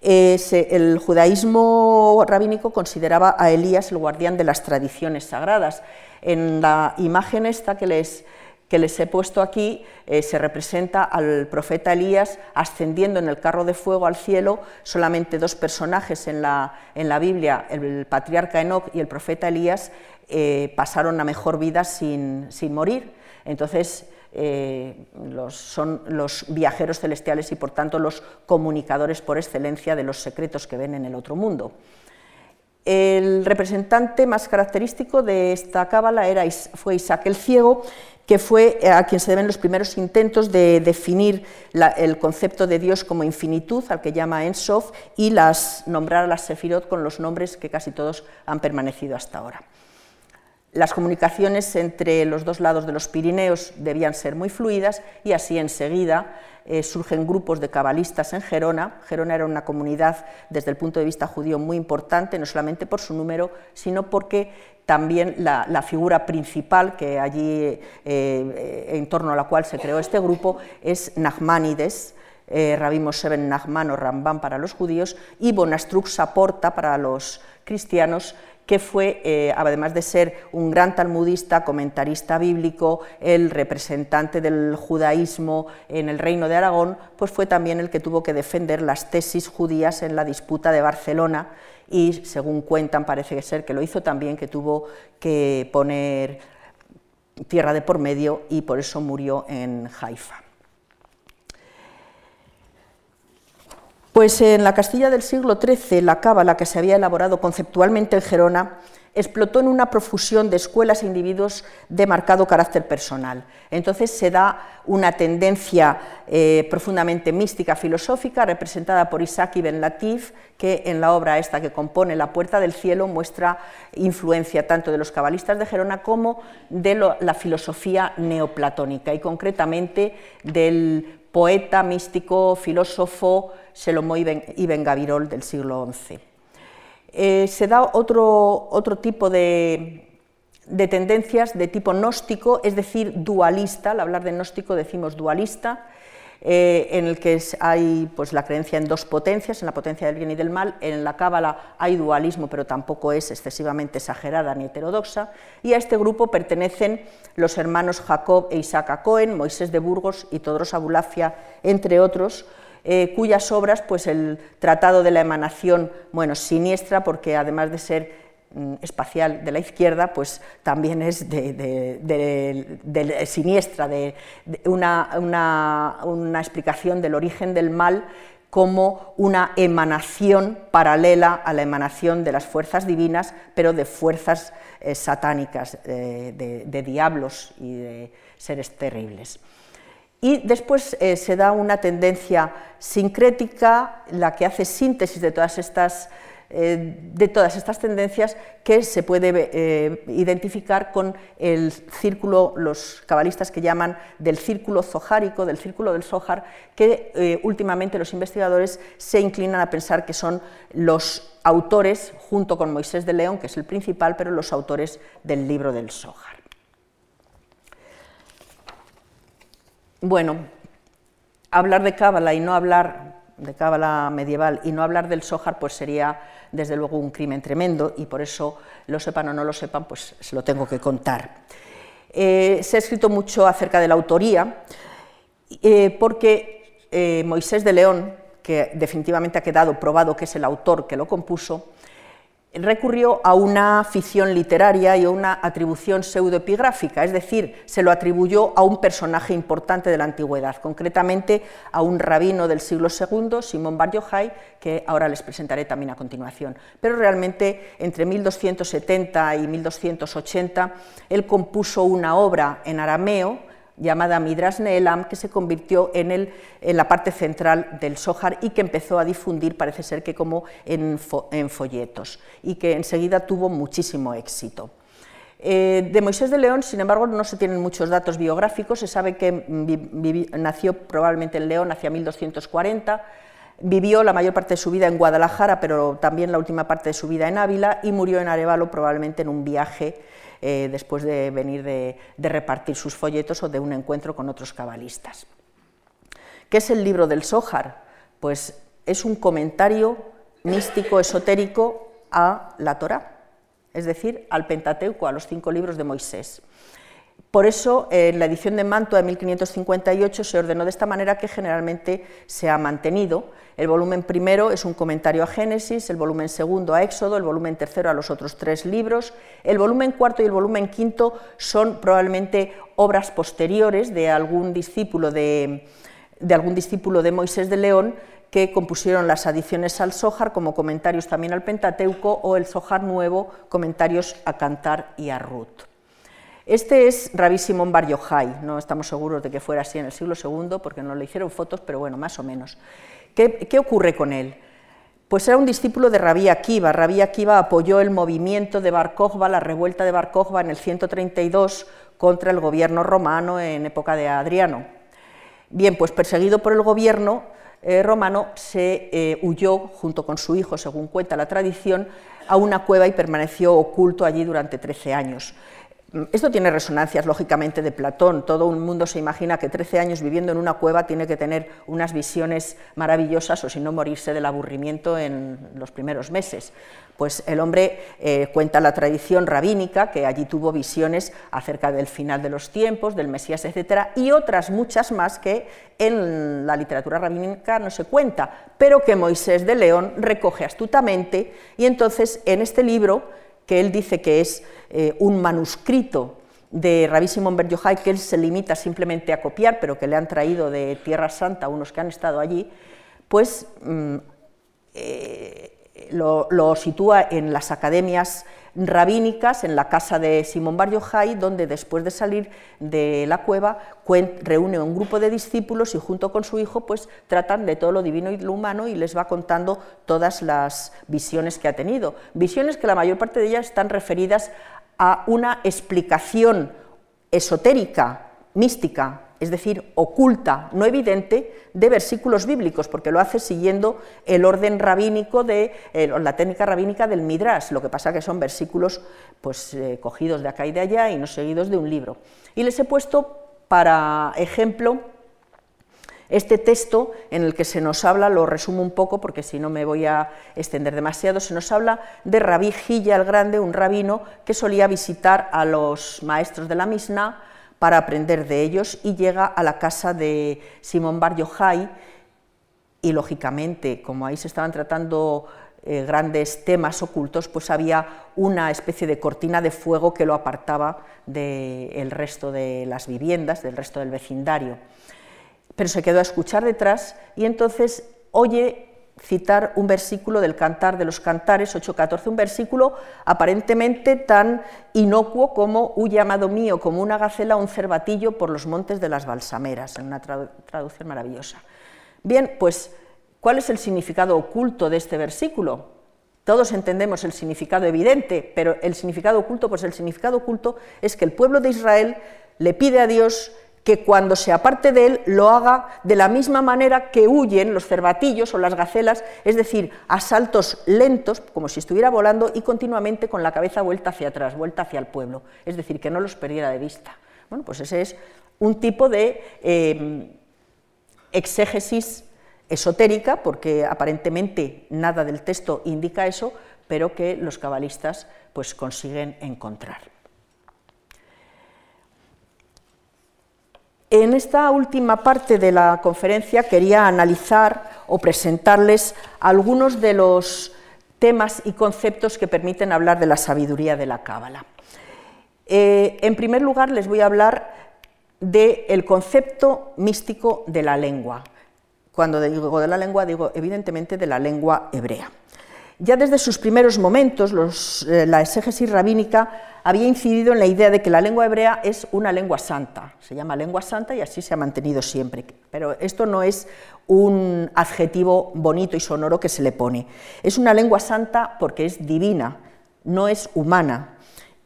el judaísmo rabínico consideraba a Elías el guardián de las tradiciones sagradas. En la imagen esta que les, que les he puesto aquí eh, se representa al profeta Elías ascendiendo en el carro de fuego al cielo, solamente dos personajes en la, en la Biblia, el patriarca Enoch y el profeta Elías, eh, pasaron a mejor vida sin, sin morir. Entonces, eh, son los viajeros celestiales y por tanto los comunicadores por excelencia de los secretos que ven en el otro mundo. El representante más característico de esta cábala era, fue Isaac el Ciego, que fue a quien se deben los primeros intentos de definir el concepto de Dios como infinitud, al que llama Ensof, y las, nombrar a las Sefirot con los nombres que casi todos han permanecido hasta ahora. Las comunicaciones entre los dos lados de los Pirineos debían ser muy fluidas y así enseguida eh, surgen grupos de cabalistas en Gerona. Gerona era una comunidad desde el punto de vista judío muy importante, no solamente por su número, sino porque también la, figura principal que allí, eh, en torno a la cual se creó este grupo, es Nachmanides, eh, Rabbi Moshe ben o Rambam para los judíos, y Bonastrux Saporta para los cristianos, que fue, eh, además de ser un gran talmudista, comentarista bíblico, el representante del judaísmo en el reino de Aragón, pues fue también el que tuvo que defender las tesis judías en la disputa de Barcelona y, según cuentan, parece ser que lo hizo también, que tuvo que poner tierra de por medio y por eso murió en Haifa. Pues en la Castilla del siglo XIII, la cábala que se había elaborado conceptualmente en Gerona explotó en una profusión de escuelas e individuos de marcado carácter personal. Entonces se da una tendencia eh, profundamente mística, filosófica, representada por Isaac ibn Latif, que en la obra esta que compone La Puerta del Cielo muestra influencia tanto de los cabalistas de Gerona como de la filosofía neoplatónica y concretamente del poeta, místico, filósofo Selomo Ibn Gavirol del siglo XI. Eh, se da otro, otro tipo de, de, tendencias de tipo gnóstico, es decir, dualista, al hablar de gnóstico decimos dualista, eh, en el que hay pues, la creencia en dos potencias, en la potencia del bien y del mal. En la Cábala hay dualismo, pero tampoco es excesivamente exagerada ni heterodoxa. Y a este grupo pertenecen los hermanos Jacob e Isaac Cohen, Moisés de Burgos y Todros Abulafia, entre otros, eh, cuyas obras, pues el Tratado de la Emanación, bueno, siniestra, porque además de ser espacial de la izquierda, pues también es de, siniestra, de, una, explicación del origen del mal como una emanación paralela a la emanación de las fuerzas divinas, pero de fuerzas eh, satánicas, de, diablos y de seres terribles. Y después eh, se da una tendencia sincrética, la que hace síntesis de todas estas, eh, de todas estas tendencias, que se puede eh, identificar con el círculo, los cabalistas que llaman del círculo zohárico, del círculo del Zohar, que últimamente los investigadores se inclinan a pensar que son los autores, junto con Moisés de León, que es el principal, pero los autores del libro del Zohar. Bueno, hablar de Cábala y no hablar de Cábala medieval y no hablar del Sójar, pues sería desde luego un crimen tremendo y por eso, lo sepan o no lo sepan, pues se lo tengo que contar. Eh, se ha escrito mucho acerca de la autoría, eh, porque eh, Moisés de León, que definitivamente ha quedado probado que es el autor que lo compuso, recurrió a una ficción literaria y a una atribución pseudoepigráfica, es decir, se lo atribuyó a un personaje importante de la antigüedad, concretamente a un rabino del siglo II, Simón Bar Yochai, que ahora les presentaré también a continuación. Pero realmente entre 1270 y 1280 él compuso una obra en arameo llamada Midras Neelam, que se convirtió en, el, en, la parte central del Sohar y que empezó a difundir, parece ser que como en, folletos, y que enseguida tuvo muchísimo éxito. Eh, de Moisés de León, sin embargo, no se tienen muchos datos biográficos, se sabe que nació probablemente en León hacia 1240, vivió la mayor parte de su vida en Guadalajara, pero también la última parte de su vida en Ávila, y murió en Arevalo probablemente en un viaje eh, después de venir de, repartir sus folletos o de un encuentro con otros cabalistas. ¿Qué es el libro del Sójar? Pues es un comentario místico, esotérico a la Torá, es decir, al Pentateuco, a los cinco libros de Moisés. Por eso, en la edición de Mantua de 1558 se ordenó de esta manera que generalmente se ha mantenido. El volumen primero es un comentario a Génesis, el volumen segundo a Éxodo, el volumen tercero a los otros tres libros, el volumen cuarto y el volumen quinto son probablemente obras posteriores de algún discípulo de, algún discípulo de Moisés de León que compusieron las adiciones al Zohar como comentarios también al Pentateuco o el Zohar nuevo, comentarios a Cantar y a Ruth. Este es Rabí Simón Bar Yochai, no estamos seguros de que fuera así en el siglo II porque no le hicieron fotos, pero bueno, más o menos. ¿Qué, ocurre con él? Pues era un discípulo de Rabí Akiva. Rabí Akiva apoyó el movimiento de Bar la revuelta de Bar en el 132 contra el gobierno romano en época de Adriano. Bien, pues perseguido por el gobierno eh, romano, se eh, huyó junto con su hijo, según cuenta la tradición, a una cueva y permaneció oculto allí durante 13 años. Esto tiene resonancias, lógicamente, de Platón. Todo un mundo se imagina que 13 años viviendo en una cueva tiene que tener unas visiones maravillosas o si no morirse del aburrimiento en los primeros meses. Pues el hombre eh, cuenta la tradición rabínica que allí tuvo visiones acerca del final de los tiempos, del Mesías, etcétera, y otras muchas más que en la literatura rabínica no se cuenta, pero que Moisés de León recoge astutamente y entonces en este libro que él dice que es eh, un manuscrito de Rabí Simón Ber que él se limita simplemente a copiar, pero que le han traído de Tierra Santa unos que han estado allí, pues mm, eh, lo, sitúa en las academias rabínicas en la casa de Simón Bar Yochai, donde después de salir de la cueva reúne un grupo de discípulos y junto con su hijo pues tratan de todo lo divino y lo humano y les va contando todas las visiones que ha tenido. Visiones que la mayor parte de ellas están referidas a una explicación esotérica, mística, es decir, oculta, no evidente, de versículos bíblicos, porque lo hace siguiendo el orden rabínico de la técnica rabínica del Midrash, lo que pasa que son versículos pues, eh, cogidos de acá y de allá y no seguidos de un libro. Y les he puesto para ejemplo este texto en el que se nos habla, lo resumo un poco porque si no me voy a extender demasiado, se nos habla de Rabí Gilla el Grande, un rabino que solía visitar a los maestros de la Mishnah para aprender de ellos y llega a la casa de Simón Bar Yochai y lógicamente, como ahí se estaban tratando eh, grandes temas ocultos, pues había una especie de cortina de fuego que lo apartaba del resto de las viviendas, del resto del vecindario. Pero se quedó a escuchar detrás y entonces oye citar un versículo del Cantar de los Cantares 8.14, un versículo aparentemente tan inocuo como huye amado mío, como una gacela un cervatillo por los montes de las balsameras, en una traducción maravillosa. Bien, pues ¿Cuál es el significado oculto de este versículo? Todos entendemos el significado evidente, pero el significado oculto, pues el significado oculto es que el pueblo de Israel le pide a Dios que cuando se aparte de él lo haga de la misma manera que huyen los cervatillos o las gacelas, es decir, a saltos lentos, como si estuviera volando y continuamente con la cabeza vuelta hacia atrás, vuelta hacia el pueblo, es decir, que no los perdiera de vista. Bueno, pues ese es un tipo de eh, exégesis esotérica, porque aparentemente nada del texto indica eso, pero que los cabalistas pues, consiguen encontrar. En esta última parte de la conferencia quería analizar o presentarles algunos de los temas y conceptos que permiten hablar de la sabiduría de la Cábala. Eh, en primer lugar, les voy a hablar del concepto místico de la lengua. Cuando digo de la lengua, digo evidentemente de la lengua hebrea. Ya desde sus primeros momentos, eh, la exégesis rabínica había incidido en la idea de que la lengua hebrea es una lengua santa. Se llama lengua santa y así se ha mantenido siempre. Pero esto no es un adjetivo bonito y sonoro que se le pone. Es una lengua santa porque es divina, no es humana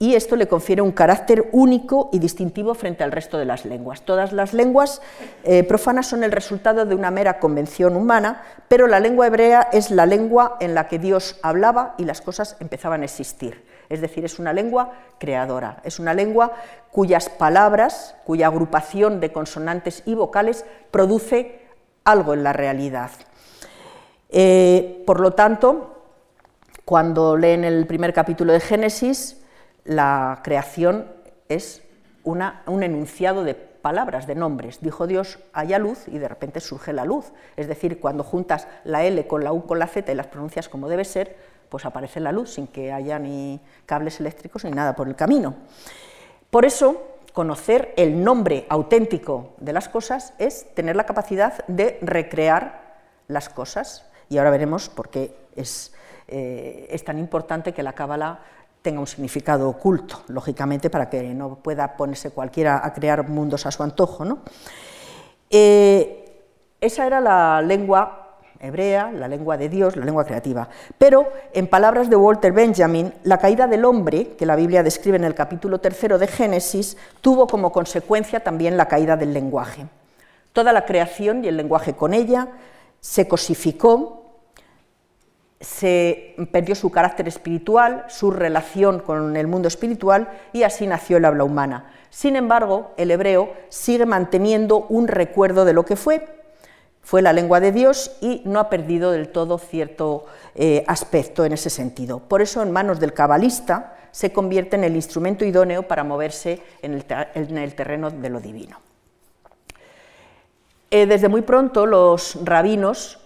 y esto le confiere un carácter único y distintivo frente al resto de las lenguas. Todas las lenguas eh, profanas son el resultado de una mera convención humana, pero la lengua hebrea es la lengua en la que Dios hablaba y las cosas empezaban a existir. Es decir, es una lengua creadora, es una lengua cuyas palabras, cuya agrupación de consonantes y vocales produce algo en la realidad. Eh, por lo tanto, cuando leen el primer capítulo de Génesis, la creación es un enunciado de palabras, de nombres. Dijo Dios, haya luz y de repente surge la luz. Es decir, cuando juntas la L con la U con la Z y las pronuncias como debe ser, pues aparece la luz sin que haya ni cables eléctricos ni nada por el camino. Por eso, conocer el nombre auténtico de las cosas es tener la capacidad de recrear las cosas. Y ahora veremos por qué es, eh, es tan importante que la Cábala tenga un significado oculto, lógicamente, para que no pueda ponerse cualquiera a crear mundos a su antojo. ¿no? Eh, esa era la lengua hebrea, la lengua de Dios, la lengua creativa. Pero, en palabras de Walter Benjamin, la caída del hombre, que la Biblia describe en el capítulo tercero de Génesis, tuvo como consecuencia también la caída del lenguaje. Toda la creación y el lenguaje con ella se cosificó se perdió su carácter espiritual, su relación con el mundo espiritual y así nació el habla humana. Sin embargo, el hebreo sigue manteniendo un recuerdo de lo que fue, fue la lengua de Dios y no ha perdido del todo cierto eh, aspecto en ese sentido. Por eso, en manos del cabalista, se convierte en el instrumento idóneo para moverse en el, terreno de lo divino. Eh, desde muy pronto los rabinos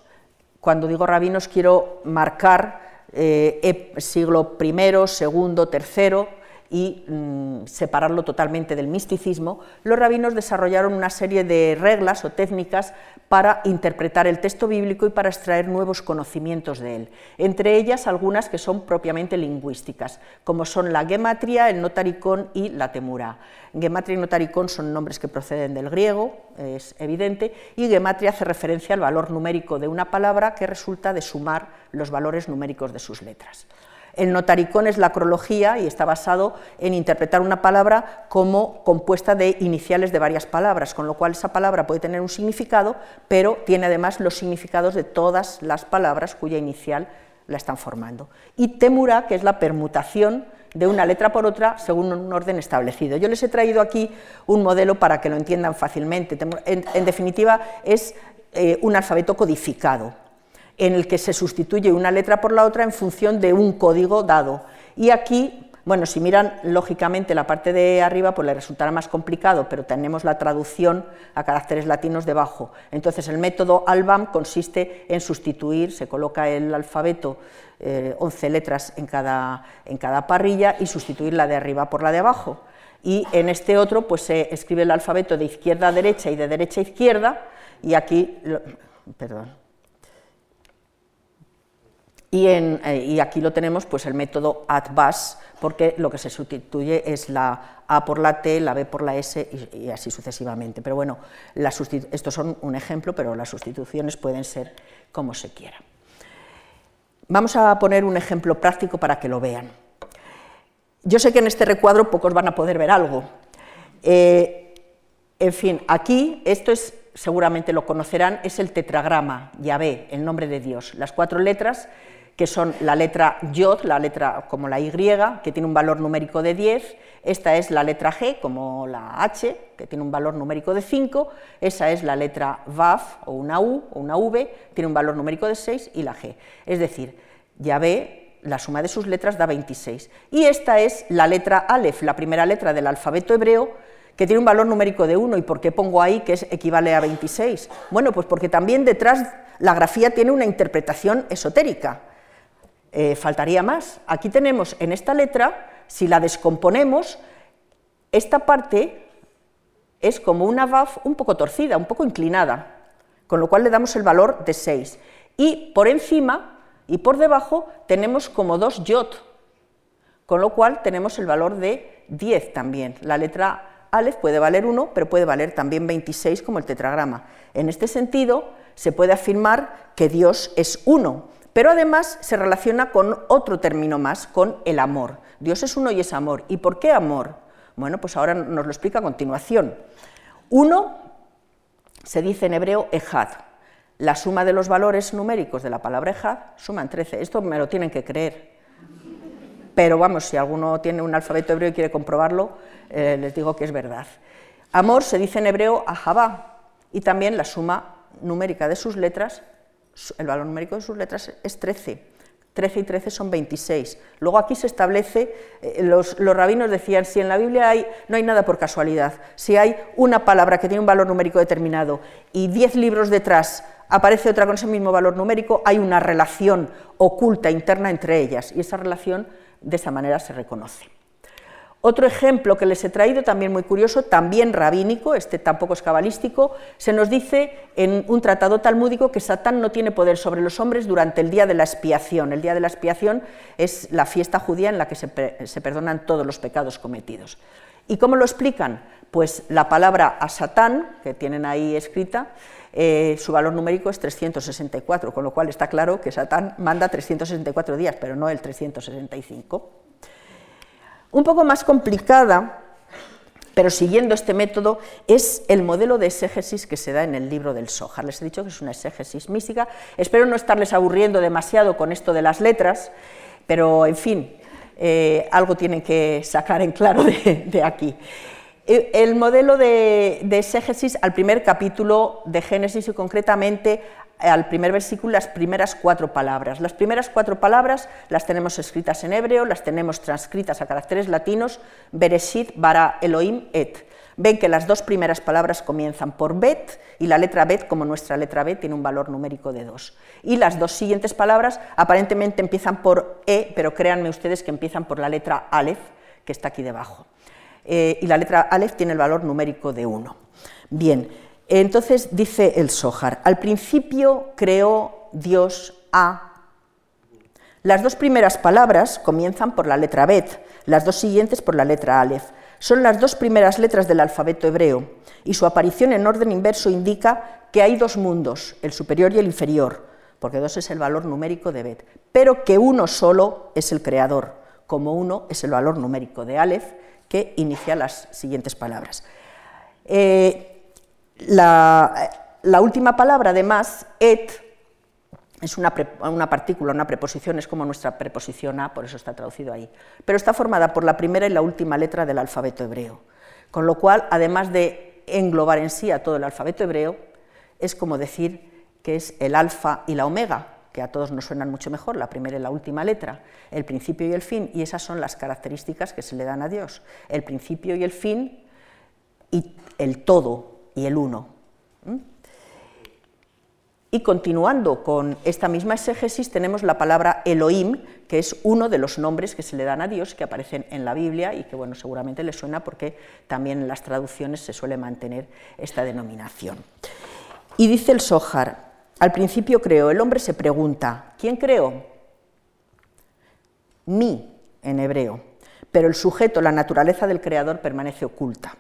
cuando digo rabinos quiero marcar eh, siglo I, II, III y mm, separarlo totalmente del misticismo, los rabinos desarrollaron una serie de reglas o técnicas para interpretar el texto bíblico y para extraer nuevos conocimientos de él, entre ellas algunas que son propiamente lingüísticas, como son la gematria, el notaricón y la temura. Gematria y notaricón son nombres que proceden del griego, es evidente, y gematria hace referencia al valor numérico de una palabra que resulta de sumar los valores numéricos de sus letras. El notaricón es la acrología y está basado en interpretar una palabra como compuesta de iniciales de varias palabras, con lo cual esa palabra puede tener un significado, pero tiene además los significados de todas las palabras cuya inicial la están formando. Y temura, que es la permutación de una letra por otra según un orden establecido. Yo les he traído aquí un modelo para que lo entiendan fácilmente. En, definitiva, es eh, un alfabeto codificado en el que se sustituye una letra por la otra en función de un código dado. Y aquí Bueno, si miran lógicamente la parte de arriba, pues les resultará más complicado, pero tenemos la traducción a caracteres latinos debajo. Entonces, el método ALBAM consiste en sustituir, se coloca el alfabeto, 11 eh, letras en cada, en cada parrilla, y sustituir la de arriba por la de abajo. Y en este otro, pues se escribe el alfabeto de izquierda a derecha y de derecha a izquierda, y aquí, perdón, eh, y, aquí lo tenemos pues el método ADVAS, porque lo que se sustituye es la A por la T, la B por la S y, así sucesivamente. Pero bueno, estos son un ejemplo, pero las sustituciones pueden ser como se quiera. Vamos a poner un ejemplo práctico para que lo vean. Yo sé que en este recuadro pocos van a poder ver algo. Eh, en fin, aquí esto es seguramente lo conocerán, es el tetragrama, Yahvé, el nombre de Dios. Las cuatro letras que son la letra Yod, la letra como la Y, que tiene un valor numérico de 10, esta es la letra G, como la H, que tiene un valor numérico de 5, esa es la letra Vav, o una U, o una V, tiene un valor numérico de 6, y la G. Es decir, ya ve, la suma de sus letras da 26. Y esta es la letra Aleph, la primera letra del alfabeto hebreo, que tiene un valor numérico de 1. ¿Y por qué pongo ahí que es, equivale a 26? Bueno, pues porque también detrás la grafía tiene una interpretación esotérica. Eh, faltaría más. Aquí tenemos en esta letra, si la descomponemos, esta parte es como una VAF un poco torcida, un poco inclinada, con lo cual le damos el valor de 6. Y por encima y por debajo tenemos como dos yod, con lo cual tenemos el valor de 10 también. La letra Aleph puede valer 1, pero puede valer también 26 como el tetragrama. En este sentido, se puede afirmar que Dios es uno, pero además se relaciona con otro término más, con el amor. Dios es uno y es amor. ¿Y por qué amor? Bueno, pues ahora nos lo explica a continuación. Uno se dice en hebreo ejad. La suma de los valores numéricos de la palabra ejad suman 13. Esto me lo tienen que creer. Pero vamos, si alguno tiene un alfabeto hebreo y quiere comprobarlo, eh, les digo que es verdad. Amor se dice en hebreo ahabá y también la suma numérica de sus letras el valor numérico de sus letras es 13. 13 y 13 son 26. Luego aquí se establece, eh, los, rabinos decían, si en la Biblia hay, no hay nada por casualidad, si hay una palabra que tiene un valor numérico determinado y 10 libros detrás aparece otra con ese mismo valor numérico, hay una relación oculta interna entre ellas y esa relación de esa manera se reconoce. Otro ejemplo que les he traído, también muy curioso, también rabínico, este tampoco es cabalístico, se nos dice en un tratado talmúdico que Satán no tiene poder sobre los hombres durante el día de la expiación. El día de la expiación es la fiesta judía en la que se, perdonan todos los pecados cometidos. ¿Y cómo lo explican? Pues la palabra a Satán, que tienen ahí escrita, eh, su valor numérico es 364, con lo cual está claro que Satán manda 364 días, pero no el 365. Un poco más complicada, pero siguiendo este método, es el modelo de exégesis que se da en el libro del Sojar. Les he dicho que es una exégesis mística. Espero no estarles aburriendo demasiado con esto de las letras, pero en fin, eh, algo tienen que sacar en claro de, aquí. Eh, el modelo de, de, exégesis al primer capítulo de Génesis y concretamente al primer versículo las primeras cuatro palabras. Las primeras cuatro palabras las tenemos escritas en hebreo, las tenemos transcritas a caracteres latinos, Bereshit, Bara, Elohim, Et. Ven que las dos primeras palabras comienzan por Bet y la letra Bet, como nuestra letra Bet, tiene un valor numérico de 2. Y las dos siguientes palabras aparentemente empiezan por E, pero créanme ustedes que empiezan por la letra Aleph, que está aquí debajo. Eh, y la letra Aleph tiene el valor numérico de 1. Bien, entonces dice el Sohar, al principio creó Dios a... Las dos primeras palabras comienzan por la letra Bet, las dos siguientes por la letra Aleph. Son las dos primeras letras del alfabeto hebreo y su aparición en orden inverso indica que hay dos mundos, el superior y el inferior, porque dos es el valor numérico de Bet, pero que uno solo es el creador, como uno es el valor numérico de Aleph, que inicia las siguientes palabras. Eh, la, última palabra, además, et, es una, partícula, una preposición, es como nuestra preposición a, por eso está traducido ahí, pero está formada por la primera y la última letra del alfabeto hebreo, con lo cual, además de englobar en sí a todo el alfabeto hebreo, es como decir que es el alfa y la omega, que a todos nos suenan mucho mejor, la primera y la última letra, el principio y el fin, y esas son las características que se le dan a Dios, el principio y el fin, y el todo y el uno. Y continuando con esta misma exégesis tenemos la palabra Elohim, que es uno de los nombres que se le dan a Dios que aparecen en la Biblia y que bueno, seguramente le suena porque también en las traducciones se suele mantener esta denominación. Y dice el Sohar, al principio creó, el hombre se pregunta, ¿quién creó? Mi, en hebreo, pero el sujeto, la naturaleza del creador permanece oculta.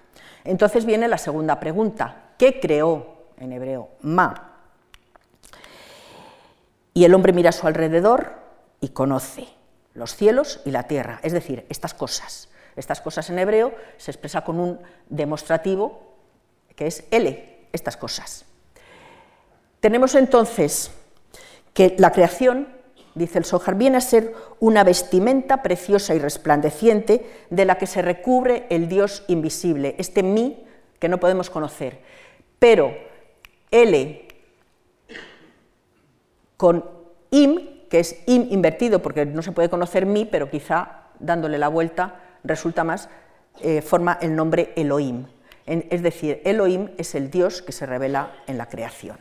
Entonces viene la segunda pregunta, ¿qué creó? En hebreo, ma. Y el hombre mira a su alrededor y conoce los cielos y la tierra, es decir, estas cosas. Estas cosas en hebreo se expresa con un demostrativo que es L, estas cosas. Tenemos entonces que la creación, dice el Sohar, viene a ser una vestimenta preciosa y resplandeciente de la que se recubre el Dios invisible, este mí que no podemos conocer. Pero L con im, que es im invertido porque no se puede conocer mi, pero quizá dándole la vuelta resulta más, eh, forma el nombre Elohim. es decir, Elohim es el Dios que se revela en la creación.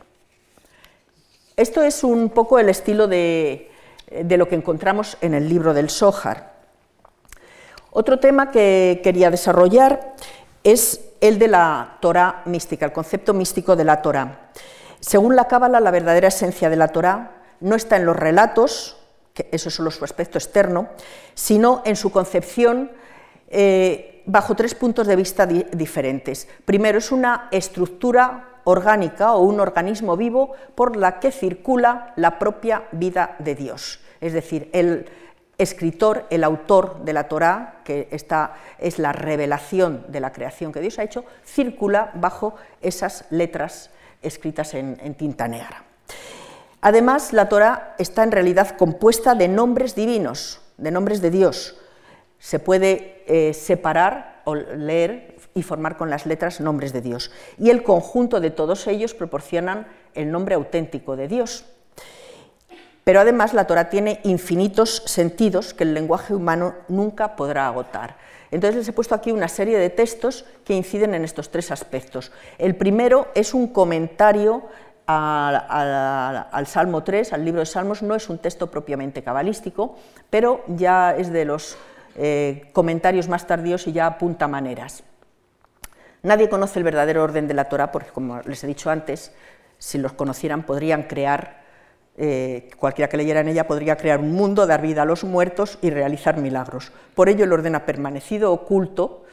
Esto es un poco el estilo de, de lo que encontramos en el libro del Zohar. Otro tema que quería desarrollar es el de la Torah mística, el concepto místico de la Torah. Según la Cábala, la verdadera esencia de la Torá no está en los relatos, que eso es solo su aspecto externo, sino en su concepción eh, bajo tres puntos de vista diferentes. Primero, es una estructura orgánica o un organismo vivo por la que circula la propia vida de Dios. Es decir, el escritor, el autor de la Torá, que esta es la revelación de la creación que Dios ha hecho, circula bajo esas letras escritas en, tinta negra. Además, la Torah está en realidad compuesta de nombres divinos, de nombres de Dios. Se puede eh, separar o leer y formar con las letras nombres de Dios. Y el conjunto de todos ellos proporcionan el nombre auténtico de Dios. Pero además la Torah tiene infinitos sentidos que el lenguaje humano nunca podrá agotar. Entonces les he puesto aquí una serie de textos que inciden en estos tres aspectos. El primero es un comentario al, Salmo 3, al libro de Salmos, no es un texto propiamente cabalístico, pero ya es de los eh, comentarios más tardíos y ya apunta maneras. Nadie conoce el verdadero orden de la Torah porque, como les he dicho antes, si los conocieran podrían crear eh, cualquiera que leyera en ella podría crear un mundo, dar vida a los muertos y realizar milagros. Por ello el orden ha permanecido oculto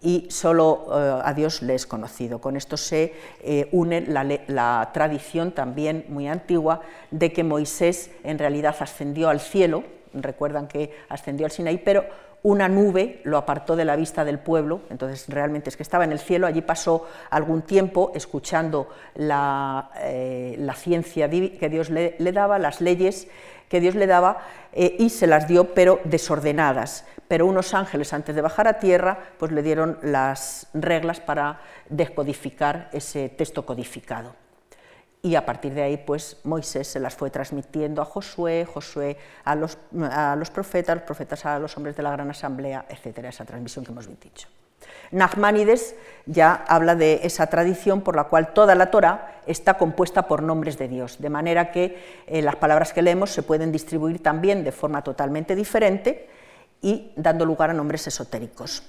y solo eh, a Dios le es conocido. Con esto se eh, une la, la, tradición también muy antigua de que Moisés en realidad ascendió al cielo, recuerdan que ascendió al Sinaí, pero una nube lo apartó de la vista del pueblo, entonces realmente es que estaba en el cielo, allí pasó algún tiempo escuchando la, eh, ciencia que Dios le, daba, las leyes que Dios le daba, eh, y se las dio, pero desordenadas. Pero unos ángeles, antes de bajar a tierra, pues le dieron las reglas para descodificar ese texto codificado y a partir de ahí pues Moisés se las fue transmitiendo a Josué, Josué a los, profetas, los profetas a los hombres de la gran asamblea, etcétera, esa transmisión que hemos dicho. Nachmanides ya habla de esa tradición por la cual toda la Torah está compuesta por nombres de Dios, de manera que eh, las palabras que leemos se pueden distribuir también de forma totalmente diferente y dando lugar a nombres esotéricos.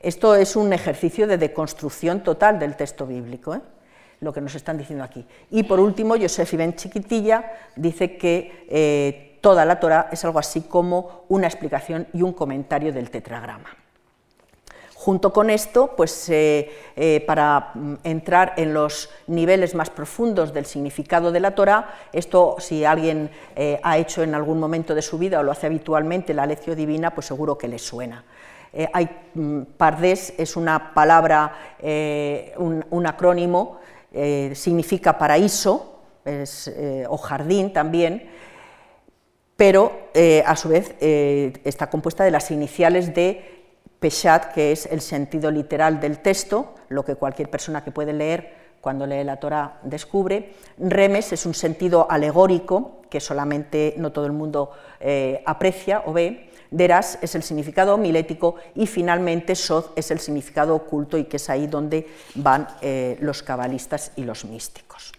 Esto es un ejercicio de deconstrucción total del texto bíblico. ¿eh? Lo que nos están diciendo aquí. Y por último, Josef Ibn Chiquitilla dice que eh, toda la Torah es algo así como una explicación y un comentario del tetragrama. Junto con esto, pues, eh, eh, para mm, entrar en los niveles más profundos del significado de la Torah, esto si alguien ha hecho en algún momento de su vida o lo hace habitualmente la lección divina, pues seguro que le suena. hay, mm, Pardes es una palabra, un acrónimo eh, significa paraíso eh, o jardín también, pero eh, a su vez está compuesta de las iniciales de Peshat, que es el sentido literal del texto, lo que cualquier persona que puede leer cuando lee la Torá descubre. Remes es un sentido alegórico que solamente no todo el mundo aprecia o ve. Deras es el significado homilético y finalmente Sod es el significado oculto y que es ahí donde van eh, los cabalistas y los místicos.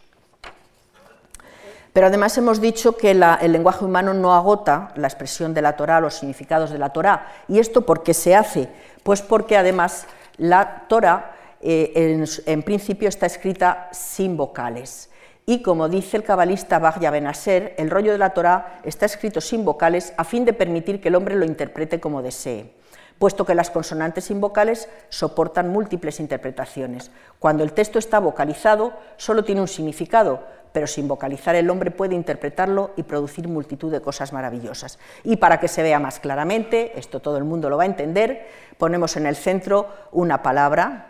Pero además hemos dicho que el lenguaje humano no agota la expresión de la Torá, los significados de la Torá. ¿Y esto por qué se hace? Pues porque además la Torá eh, en, principio está escrita sin vocales. Y como dice el cabalista Bagya Benasser, el rollo de la Torá está escrito sin vocales a fin de permitir que el hombre lo interprete como desee, puesto que las consonantes sin vocales soportan múltiples interpretaciones. Cuando el texto está vocalizado, solo tiene un significado, pero sin vocalizar el hombre puede interpretarlo y producir multitud de cosas maravillosas. Y para que se vea más claramente, esto todo el mundo lo va a entender, ponemos en el centro una palabra,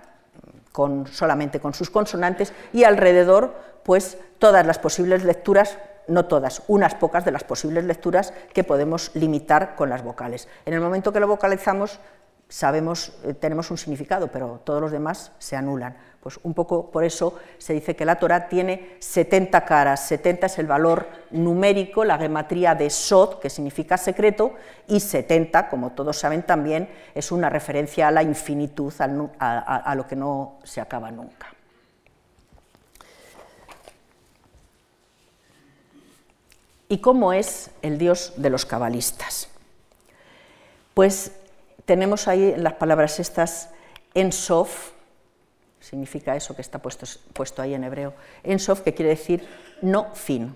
solamente con sus consonantes y alrededor pues todas las posibles lecturas, no todas, unas pocas de las posibles lecturas que podemos limitar con las vocales. En el momento que lo vocalizamos sabemos, eh, tenemos un significado, pero todos los demás se anulan. Pues un poco por eso se dice que la Torah tiene 70 caras, 70 es el valor numérico, la gematría de Sod, que significa secreto, y 70, como todos saben también, es una referencia a la infinitud, a, lo que no se acaba nunca. ¿Y cómo es el Dios de los cabalistas? Pues tenemos ahí las palabras estas en Sof, significa eso que está puesto, puesto ahí en hebreo, en Sof, que quiere decir no fin,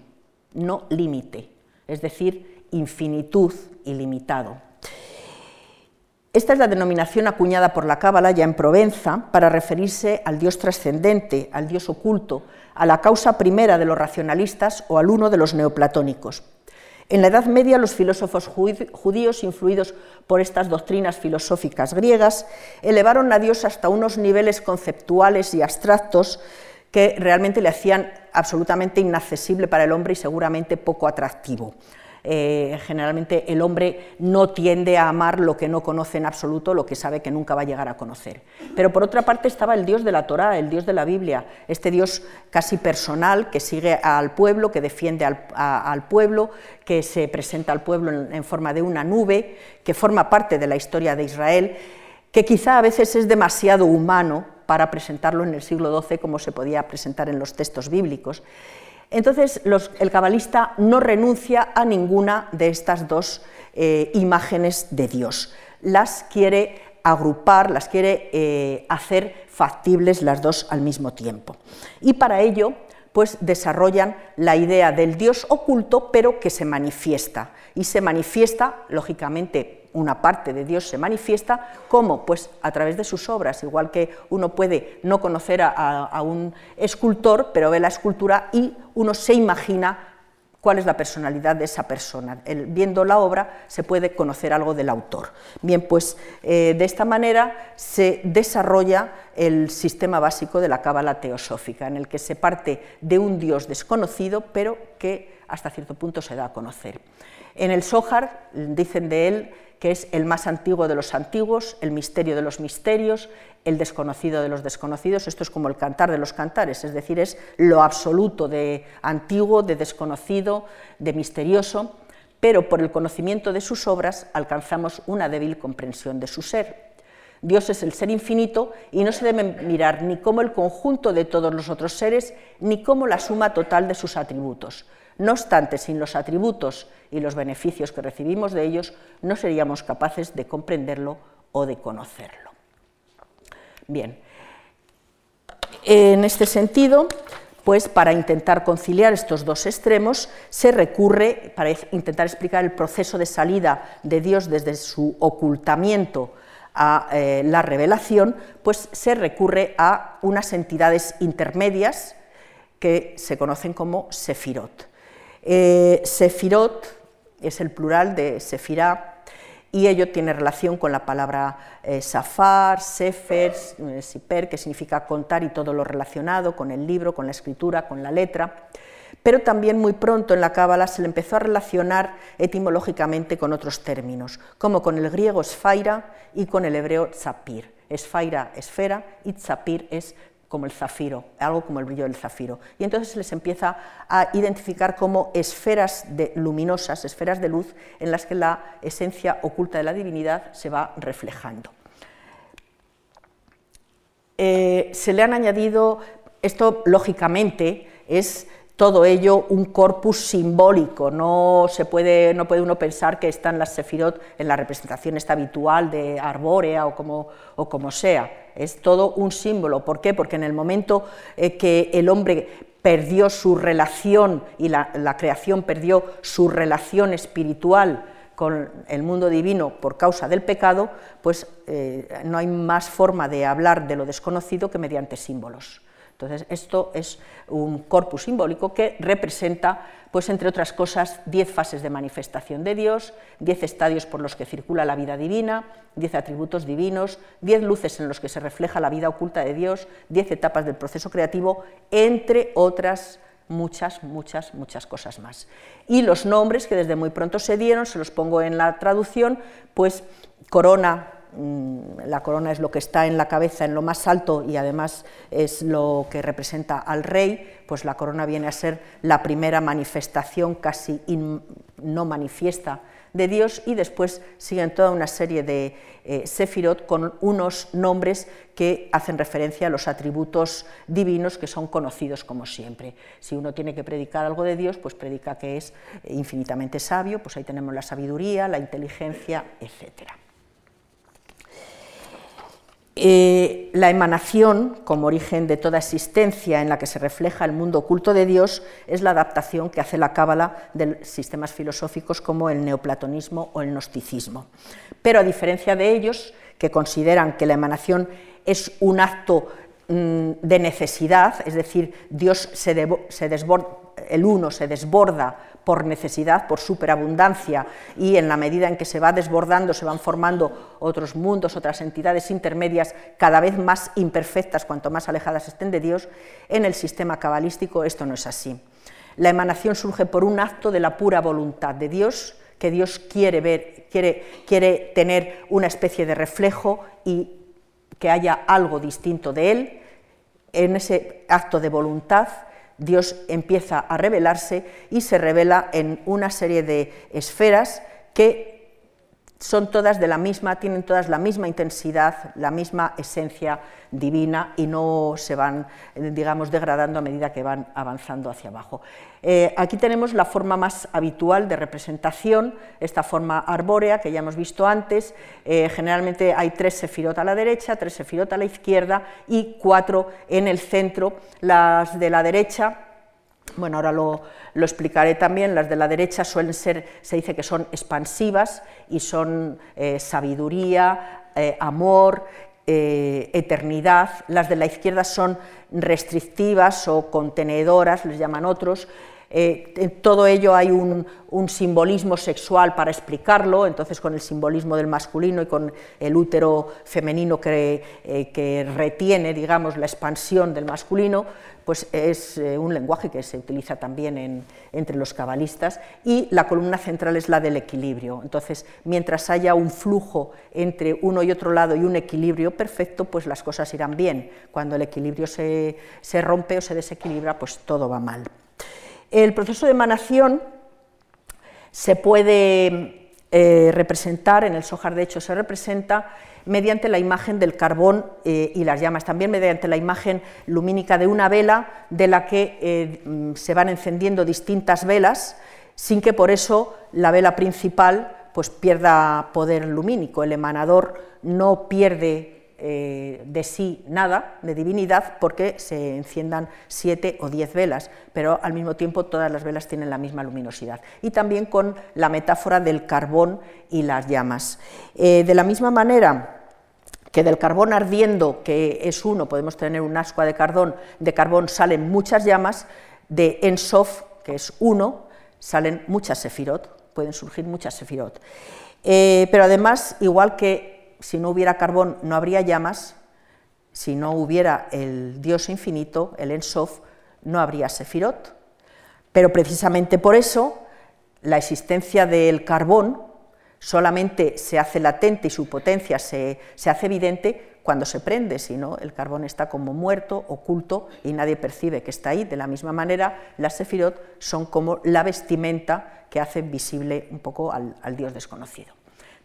no límite, es decir, infinitud, ilimitado. Esta es la denominación acuñada por la Cábala ya en Provenza para referirse al Dios trascendente, al Dios oculto, a la causa primera de los racionalistas o al uno de los neoplatónicos. En la Edad Media, los filósofos judíos, influidos por estas doctrinas filosóficas griegas, elevaron a Dios hasta unos niveles conceptuales y abstractos que realmente le hacían absolutamente inaccesible para el hombre y seguramente poco atractivo. Eh, generalmente el hombre no tiende a amar lo que no conoce en absoluto, lo que sabe que nunca va a llegar a conocer. Pero por otra parte estaba el Dios de la Torá, el Dios de la Biblia, este Dios casi personal que sigue al pueblo, que defiende al, pueblo, que se presenta al pueblo en, forma de una nube, que forma parte de la historia de Israel, que quizá a veces es demasiado humano para presentarlo en el siglo XII como se podía presentar en los textos bíblicos entonces, el cabalista no renuncia a ninguna de estas dos eh, imágenes de Dios. Las quiere agrupar, las quiere eh, hacer factibles las dos al mismo tiempo. Y para ello, pues desarrollan la idea del Dios oculto, pero que se manifiesta. Y se manifiesta, lógicamente, una parte de Dios se manifiesta, ¿cómo? Pues a través de sus obras, igual que uno puede no conocer a, un escultor, pero ve la escultura y uno se imagina cuál es la personalidad de esa persona. viendo la obra se puede conocer algo del autor. Bien, pues eh, de esta manera se desarrolla el sistema básico de la cábala teosófica, en el que se parte de un Dios desconocido, pero que hasta cierto punto se da a conocer. En el Sohar dicen de él que es el más antiguo de los antiguos, el misterio de los misterios, el desconocido de los desconocidos. Esto es como el cantar de los cantares, es decir, es lo absoluto de antiguo, de desconocido, de misterioso, pero por el conocimiento de sus obras alcanzamos una débil comprensión de su ser. Dios es el ser infinito y no se debe mirar ni como el conjunto de todos los otros seres, ni como la suma total de sus atributos. No obstante, sin los atributos y los beneficios que recibimos de ellos, no seríamos capaces de comprenderlo o de conocerlo. Bien, en este sentido, pues para intentar conciliar estos dos extremos, se recurre, para intentar explicar el proceso de salida de Dios desde su ocultamiento a eh, la revelación, pues se recurre a unas entidades intermedias que se conocen como sefirot. Eh, sefirot es el plural de sefirá y ello tiene relación con la palabra eh, safar, sefer, eh, siper, que significa contar y todo lo relacionado con el libro, con la escritura, con la letra. Pero también muy pronto en la Cábala se le empezó a relacionar etimológicamente con otros términos, como con el griego sfaira y con el hebreo tzapir. Esfaira, esfera, y tzapir es como el zafiro, algo como el brillo del zafiro. Y entonces se les empieza a identificar como esferas luminosas, esferas de luz, en las que la esencia oculta de la divinidad se va reflejando. Eh, se le han añadido, esto lógicamente es todo ello un corpus simbólico, no, se puede, no puede uno pensar que están las sefirot en la representación esta habitual de arbórea o como, o como sea, es todo un símbolo. ¿Por qué? Porque en el momento eh, que el hombre perdió su relación y la, creación perdió su relación espiritual con el mundo divino por causa del pecado, pues eh, no hay más forma de hablar de lo desconocido que mediante símbolos. Entonces, esto es un corpus simbólico que representa, pues entre otras cosas, diez fases de manifestación de Dios, diez estadios por los que circula la vida divina, diez atributos divinos, diez luces en los que se refleja la vida oculta de Dios, diez etapas del proceso creativo, entre otras muchas, muchas, muchas cosas más. Y los nombres que desde muy pronto se dieron, se los pongo en la traducción, pues corona la corona es lo que está en la cabeza en lo más alto y además es lo que representa al rey, pues la corona viene a ser la primera manifestación casi no manifiesta de Dios y después siguen toda una serie de eh, sefirot con unos nombres que hacen referencia a los atributos divinos que son conocidos como siempre. Si uno tiene que predicar algo de Dios, pues predica que es infinitamente sabio, pues ahí tenemos la sabiduría, la inteligencia, etcétera. Eh, la emanación, como origen de toda existencia en la que se refleja el mundo oculto de Dios, es la adaptación que hace la cábala de sistemas filosóficos como el neoplatonismo o el gnosticismo. Pero a diferencia de ellos, que consideran que la emanación es un acto de necesidad, es decir, Dios se, desborda, el uno se desborda por necesidad, por superabundancia, y en la medida en que se va desbordando se van formando otros mundos, otras entidades intermedias cada vez más imperfectas cuanto más alejadas estén de Dios, en el sistema cabalístico esto no es así. La emanación surge por un acto de la pura voluntad de Dios, que Dios quiere ver, quiere, quiere tener una especie de reflejo y que haya algo distinto de Él. En ese acto de voluntad Dios empieza a revelarse y se revela en una serie de esferas que son todas de la misma, tienen todas la misma intensidad, la misma esencia divina y no se van, digamos, degradando a medida que van avanzando hacia abajo. Eh, aquí tenemos la forma más habitual de representación, esta forma arbórea que ya hemos visto antes. Eh, generalmente hay tres sefirot a la derecha, tres sefirot a la izquierda y cuatro en el centro. Las de la derecha bueno, ahora lo, explicaré también, las de la derecha suelen ser, se dice que son expansivas y son eh, sabiduría, eh, amor, eh, eternidad, las de la izquierda son restrictivas o contenedoras, les llaman otros, en eh, todo ello hay un, simbolismo sexual para explicarlo, entonces con el simbolismo del masculino y con el útero femenino que, eh, retiene, digamos, la expansión del masculino, pues es eh, un lenguaje que se utiliza también entre los cabalistas, y la columna central es la del equilibrio. Entonces, mientras haya un flujo entre uno y otro lado y un equilibrio perfecto, pues las cosas irán bien. Cuando el equilibrio se rompe o se desequilibra, pues todo va mal. El proceso de emanación se puede eh, representar, en el Sojar de hecho se representa mediante la imagen del carbón eh, y las llamas, también mediante la imagen lumínica de una vela de la que eh, mm, se van encendiendo distintas velas sin que por eso la vela principal pues pierda poder lumínico, el emanador no pierde eh, de sí nada, de divinidad, porque se enciendan siete o diez velas, pero al mismo tiempo todas las velas tienen la misma luminosidad. Y también con la metáfora del carbón y las llamas. Eh, de la misma manera, que del carbón ardiendo, que es uno, podemos tener un ascua de carbón, de carbón salen muchas llamas, de Ensof, que es uno, salen muchas sefirot, pueden surgir muchas sefirot. Eh, pero además, igual que si no hubiera carbón no habría llamas, si no hubiera el Dios infinito, el Ensof, no habría Sefirot. Pero precisamente por eso la existencia del carbón solamente se hace latente y su potencia se, hace evidente cuando se prende, si no, el carbón está como muerto, oculto y nadie percibe que está ahí. De la misma manera, las sefirot son como la vestimenta que hace visible un poco al, dios desconocido.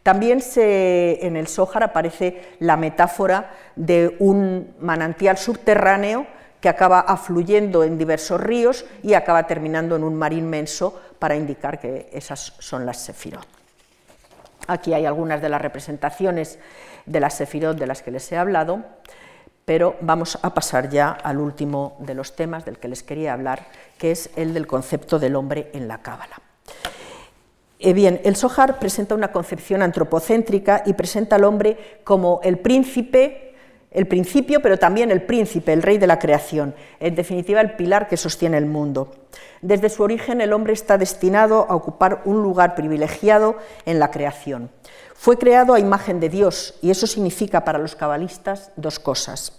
También en el Sóhar aparece la metáfora de un manantial subterráneo que acaba afluyendo en diversos ríos y acaba terminando en un mar inmenso para indicar que esas son las sefirot. Aquí hay algunas de las representaciones de las sefirot de las que les he hablado, pero vamos a pasar ya al último de los temas del que les quería hablar, que es el del concepto del hombre en la Cábala. Eh bien, el Sohar presenta una concepción antropocéntrica y presenta al hombre como el príncipe el principio, pero también el príncipe, el rey de la creación, en definitiva el pilar que sostiene el mundo. Desde su origen el hombre está destinado a ocupar un lugar privilegiado en la creación. Fue creado a imagen de Dios y eso significa para los cabalistas dos cosas.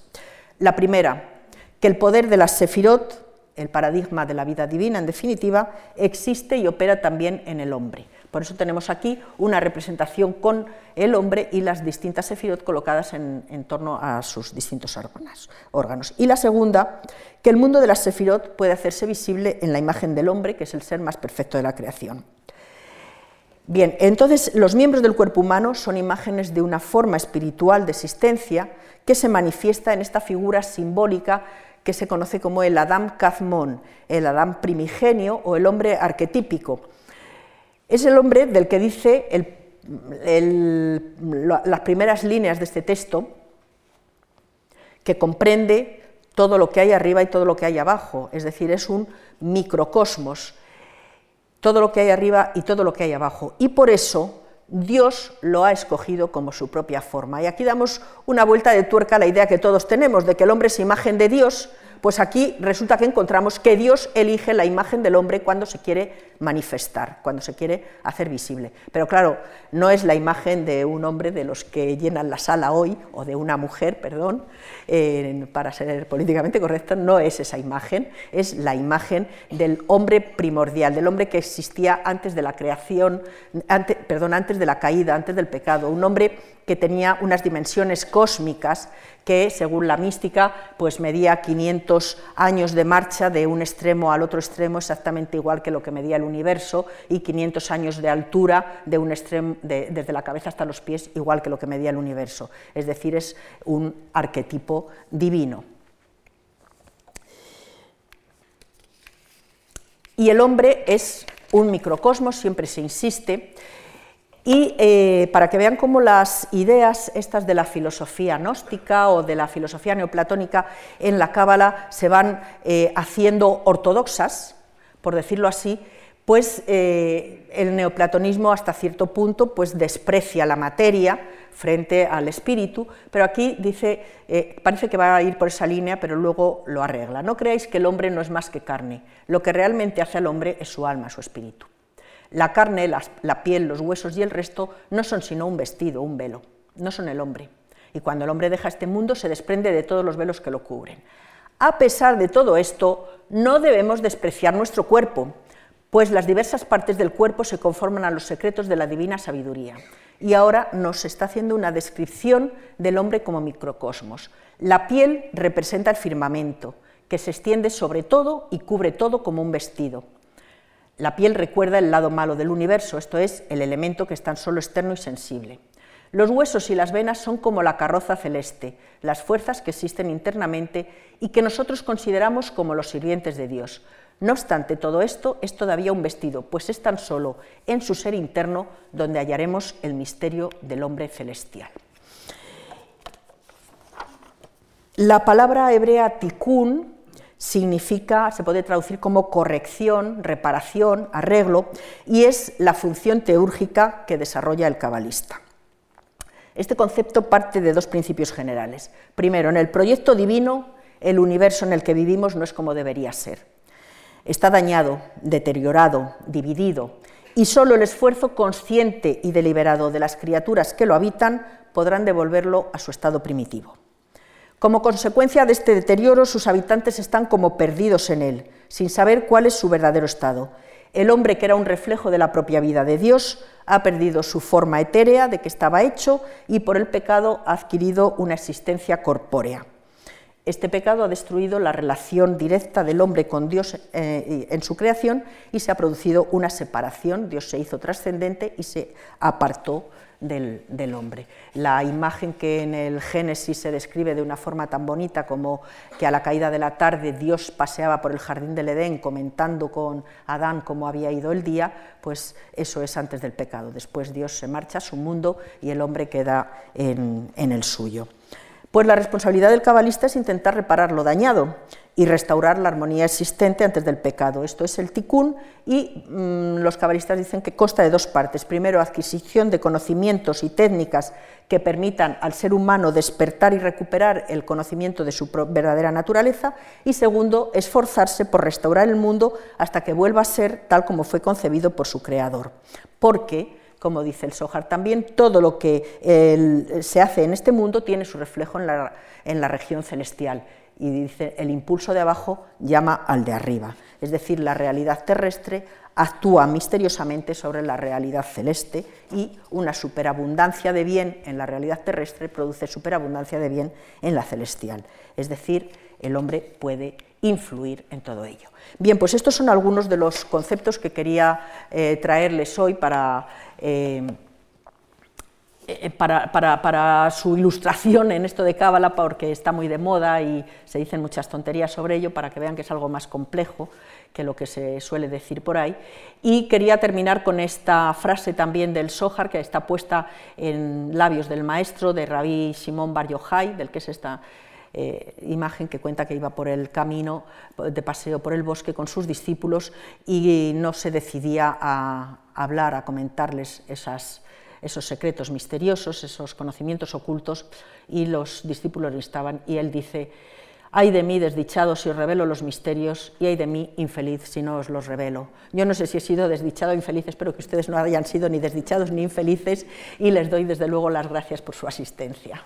La primera, que el poder de las sefirot, el paradigma de la vida divina en definitiva, existe y opera también en el hombre. Por eso tenemos aquí una representación con el hombre y las distintas sefirot colocadas en, torno a sus distintos órganos, Y la segunda, que el mundo de las sefirot puede hacerse visible en la imagen del hombre, que es el ser más perfecto de la creación. Bien, entonces los miembros del cuerpo humano son imágenes de una forma espiritual de existencia que se manifiesta en esta figura simbólica que se conoce como el Adam Kazmon, el Adam primigenio o el hombre arquetípico. Es el hombre del que dice las primeras líneas de este texto, que comprende todo lo que hay arriba y todo lo que hay abajo, es decir, es un microcosmos, todo lo que hay arriba y todo lo que hay abajo. Y por eso Dios lo ha escogido como su propia forma. Y aquí damos una vuelta de tuerca a la idea que todos tenemos de que el hombre es imagen de Dios, pues aquí resulta que encontramos que Dios elige la imagen del hombre cuando se quiere manifestar, cuando se quiere hacer visible. Pero claro, no es la imagen de un hombre de los que llenan la sala hoy, o de una mujer, perdón, para ser políticamente correcto, no es esa imagen, es la imagen del hombre primordial, del hombre que existía antes de la creación, perdón, antes de la caída, antes del pecado, un hombre que tenía unas dimensiones cósmicas que, según la mística, pues medía 500 años de marcha de un extremo al otro extremo, exactamente igual que lo que medía el universo, y 500 años de altura de un extremo, desde la cabeza hasta los pies, igual que lo que medía el universo. Es decir, es un arquetipo divino. Y el hombre es un microcosmos, siempre se insiste, y eh, para que vean cómo las ideas estas de la filosofía gnóstica o de la filosofía neoplatónica en la Cábala se van eh, haciendo ortodoxas, por decirlo así, pues eh, el neoplatonismo hasta cierto punto pues desprecia la materia frente al espíritu, pero aquí dice, parece que va a ir por esa línea, pero luego lo arregla. No creáis que el hombre no es más que carne, lo que realmente hace al hombre es su alma, su espíritu. La carne, la, piel, los huesos y el resto no son sino un vestido, un velo, no son el hombre. Y cuando el hombre deja este mundo se desprende de todos los velos que lo cubren. A pesar de todo esto, no debemos despreciar nuestro cuerpo, pues las diversas partes del cuerpo se conforman a los secretos de la divina sabiduría. Y ahora nos está haciendo una descripción del hombre como microcosmos. La piel representa el firmamento, que se extiende sobre todo y cubre todo como un vestido. La piel recuerda el lado malo del universo, esto es, el elemento que es tan solo externo y sensible. Los huesos y las venas son como la carroza celeste, las fuerzas que existen internamente y que nosotros consideramos como los sirvientes de Dios. No obstante, todo esto es todavía un vestido, pues es tan solo en su ser interno donde hallaremos el misterio del hombre celestial. La palabra hebrea tikkun significa, se puede traducir como corrección, reparación, arreglo, y es la función teúrgica que desarrolla el cabalista. Este concepto parte de dos principios generales. Primero, en el proyecto divino, el universo en el que vivimos no es como debería ser. Está dañado, deteriorado, dividido, y solo el esfuerzo consciente y deliberado de las criaturas que lo habitan podrán devolverlo a su estado primitivo. Como consecuencia de este deterioro, sus habitantes están como perdidos en él, sin saber cuál es su verdadero estado. El hombre, que era un reflejo de la propia vida de Dios, ha perdido su forma etérea de que estaba hecho y por el pecado ha adquirido una existencia corpórea. Este pecado ha destruido la relación directa del hombre con Dios eh, en su creación y se ha producido una separación. Dios se hizo trascendente y se apartó del, hombre. La imagen que en el Génesis se describe de una forma tan bonita como que a la caída de la tarde Dios paseaba por el jardín del Edén comentando con Adán cómo había ido el día, pues eso es antes del pecado. Después Dios se marcha a su mundo y el hombre queda en el suyo. Pues la responsabilidad del cabalista es intentar reparar lo dañado y restaurar la armonía existente antes del pecado. Esto es el tikkun y mm, los cabalistas dicen que consta de dos partes. Primero, adquisición de conocimientos y técnicas que permitan al ser humano despertar y recuperar el conocimiento de su verdadera naturaleza y segundo, esforzarse por restaurar el mundo hasta que vuelva a ser tal como fue concebido por su creador. Porque como dice el Sohar también, todo lo que se hace en este mundo tiene su reflejo en la, región celestial. Y dice, el impulso de abajo llama al de arriba. Es decir, la realidad terrestre actúa misteriosamente sobre la realidad celeste y una superabundancia de bien en la realidad terrestre produce superabundancia de bien en la celestial. Es decir, el hombre puede influir en todo ello. Bien, pues estos son algunos de los conceptos que quería eh, traerles hoy para eh, eh, para, su ilustración en esto de Cábala, porque está muy de moda y se dicen muchas tonterías sobre ello, para que vean que es algo más complejo que lo que se suele decir por ahí. Y quería terminar con esta frase también del Sohar, que está puesta en labios del maestro, de Rabí Simón Bar Yochai, del que es esta eh, imagen que cuenta que iba por el camino de paseo por el bosque con sus discípulos y no se decidía a hablar, a comentarles esos secretos misteriosos, esos conocimientos ocultos, y los discípulos le estaban, y él dice, ay de mí desdichado si os revelo los misterios, y ay de mí infeliz si no os los revelo. Yo no sé si he sido desdichado o infeliz, espero que ustedes no hayan sido ni desdichados ni infelices, y les doy desde luego las gracias por su asistencia.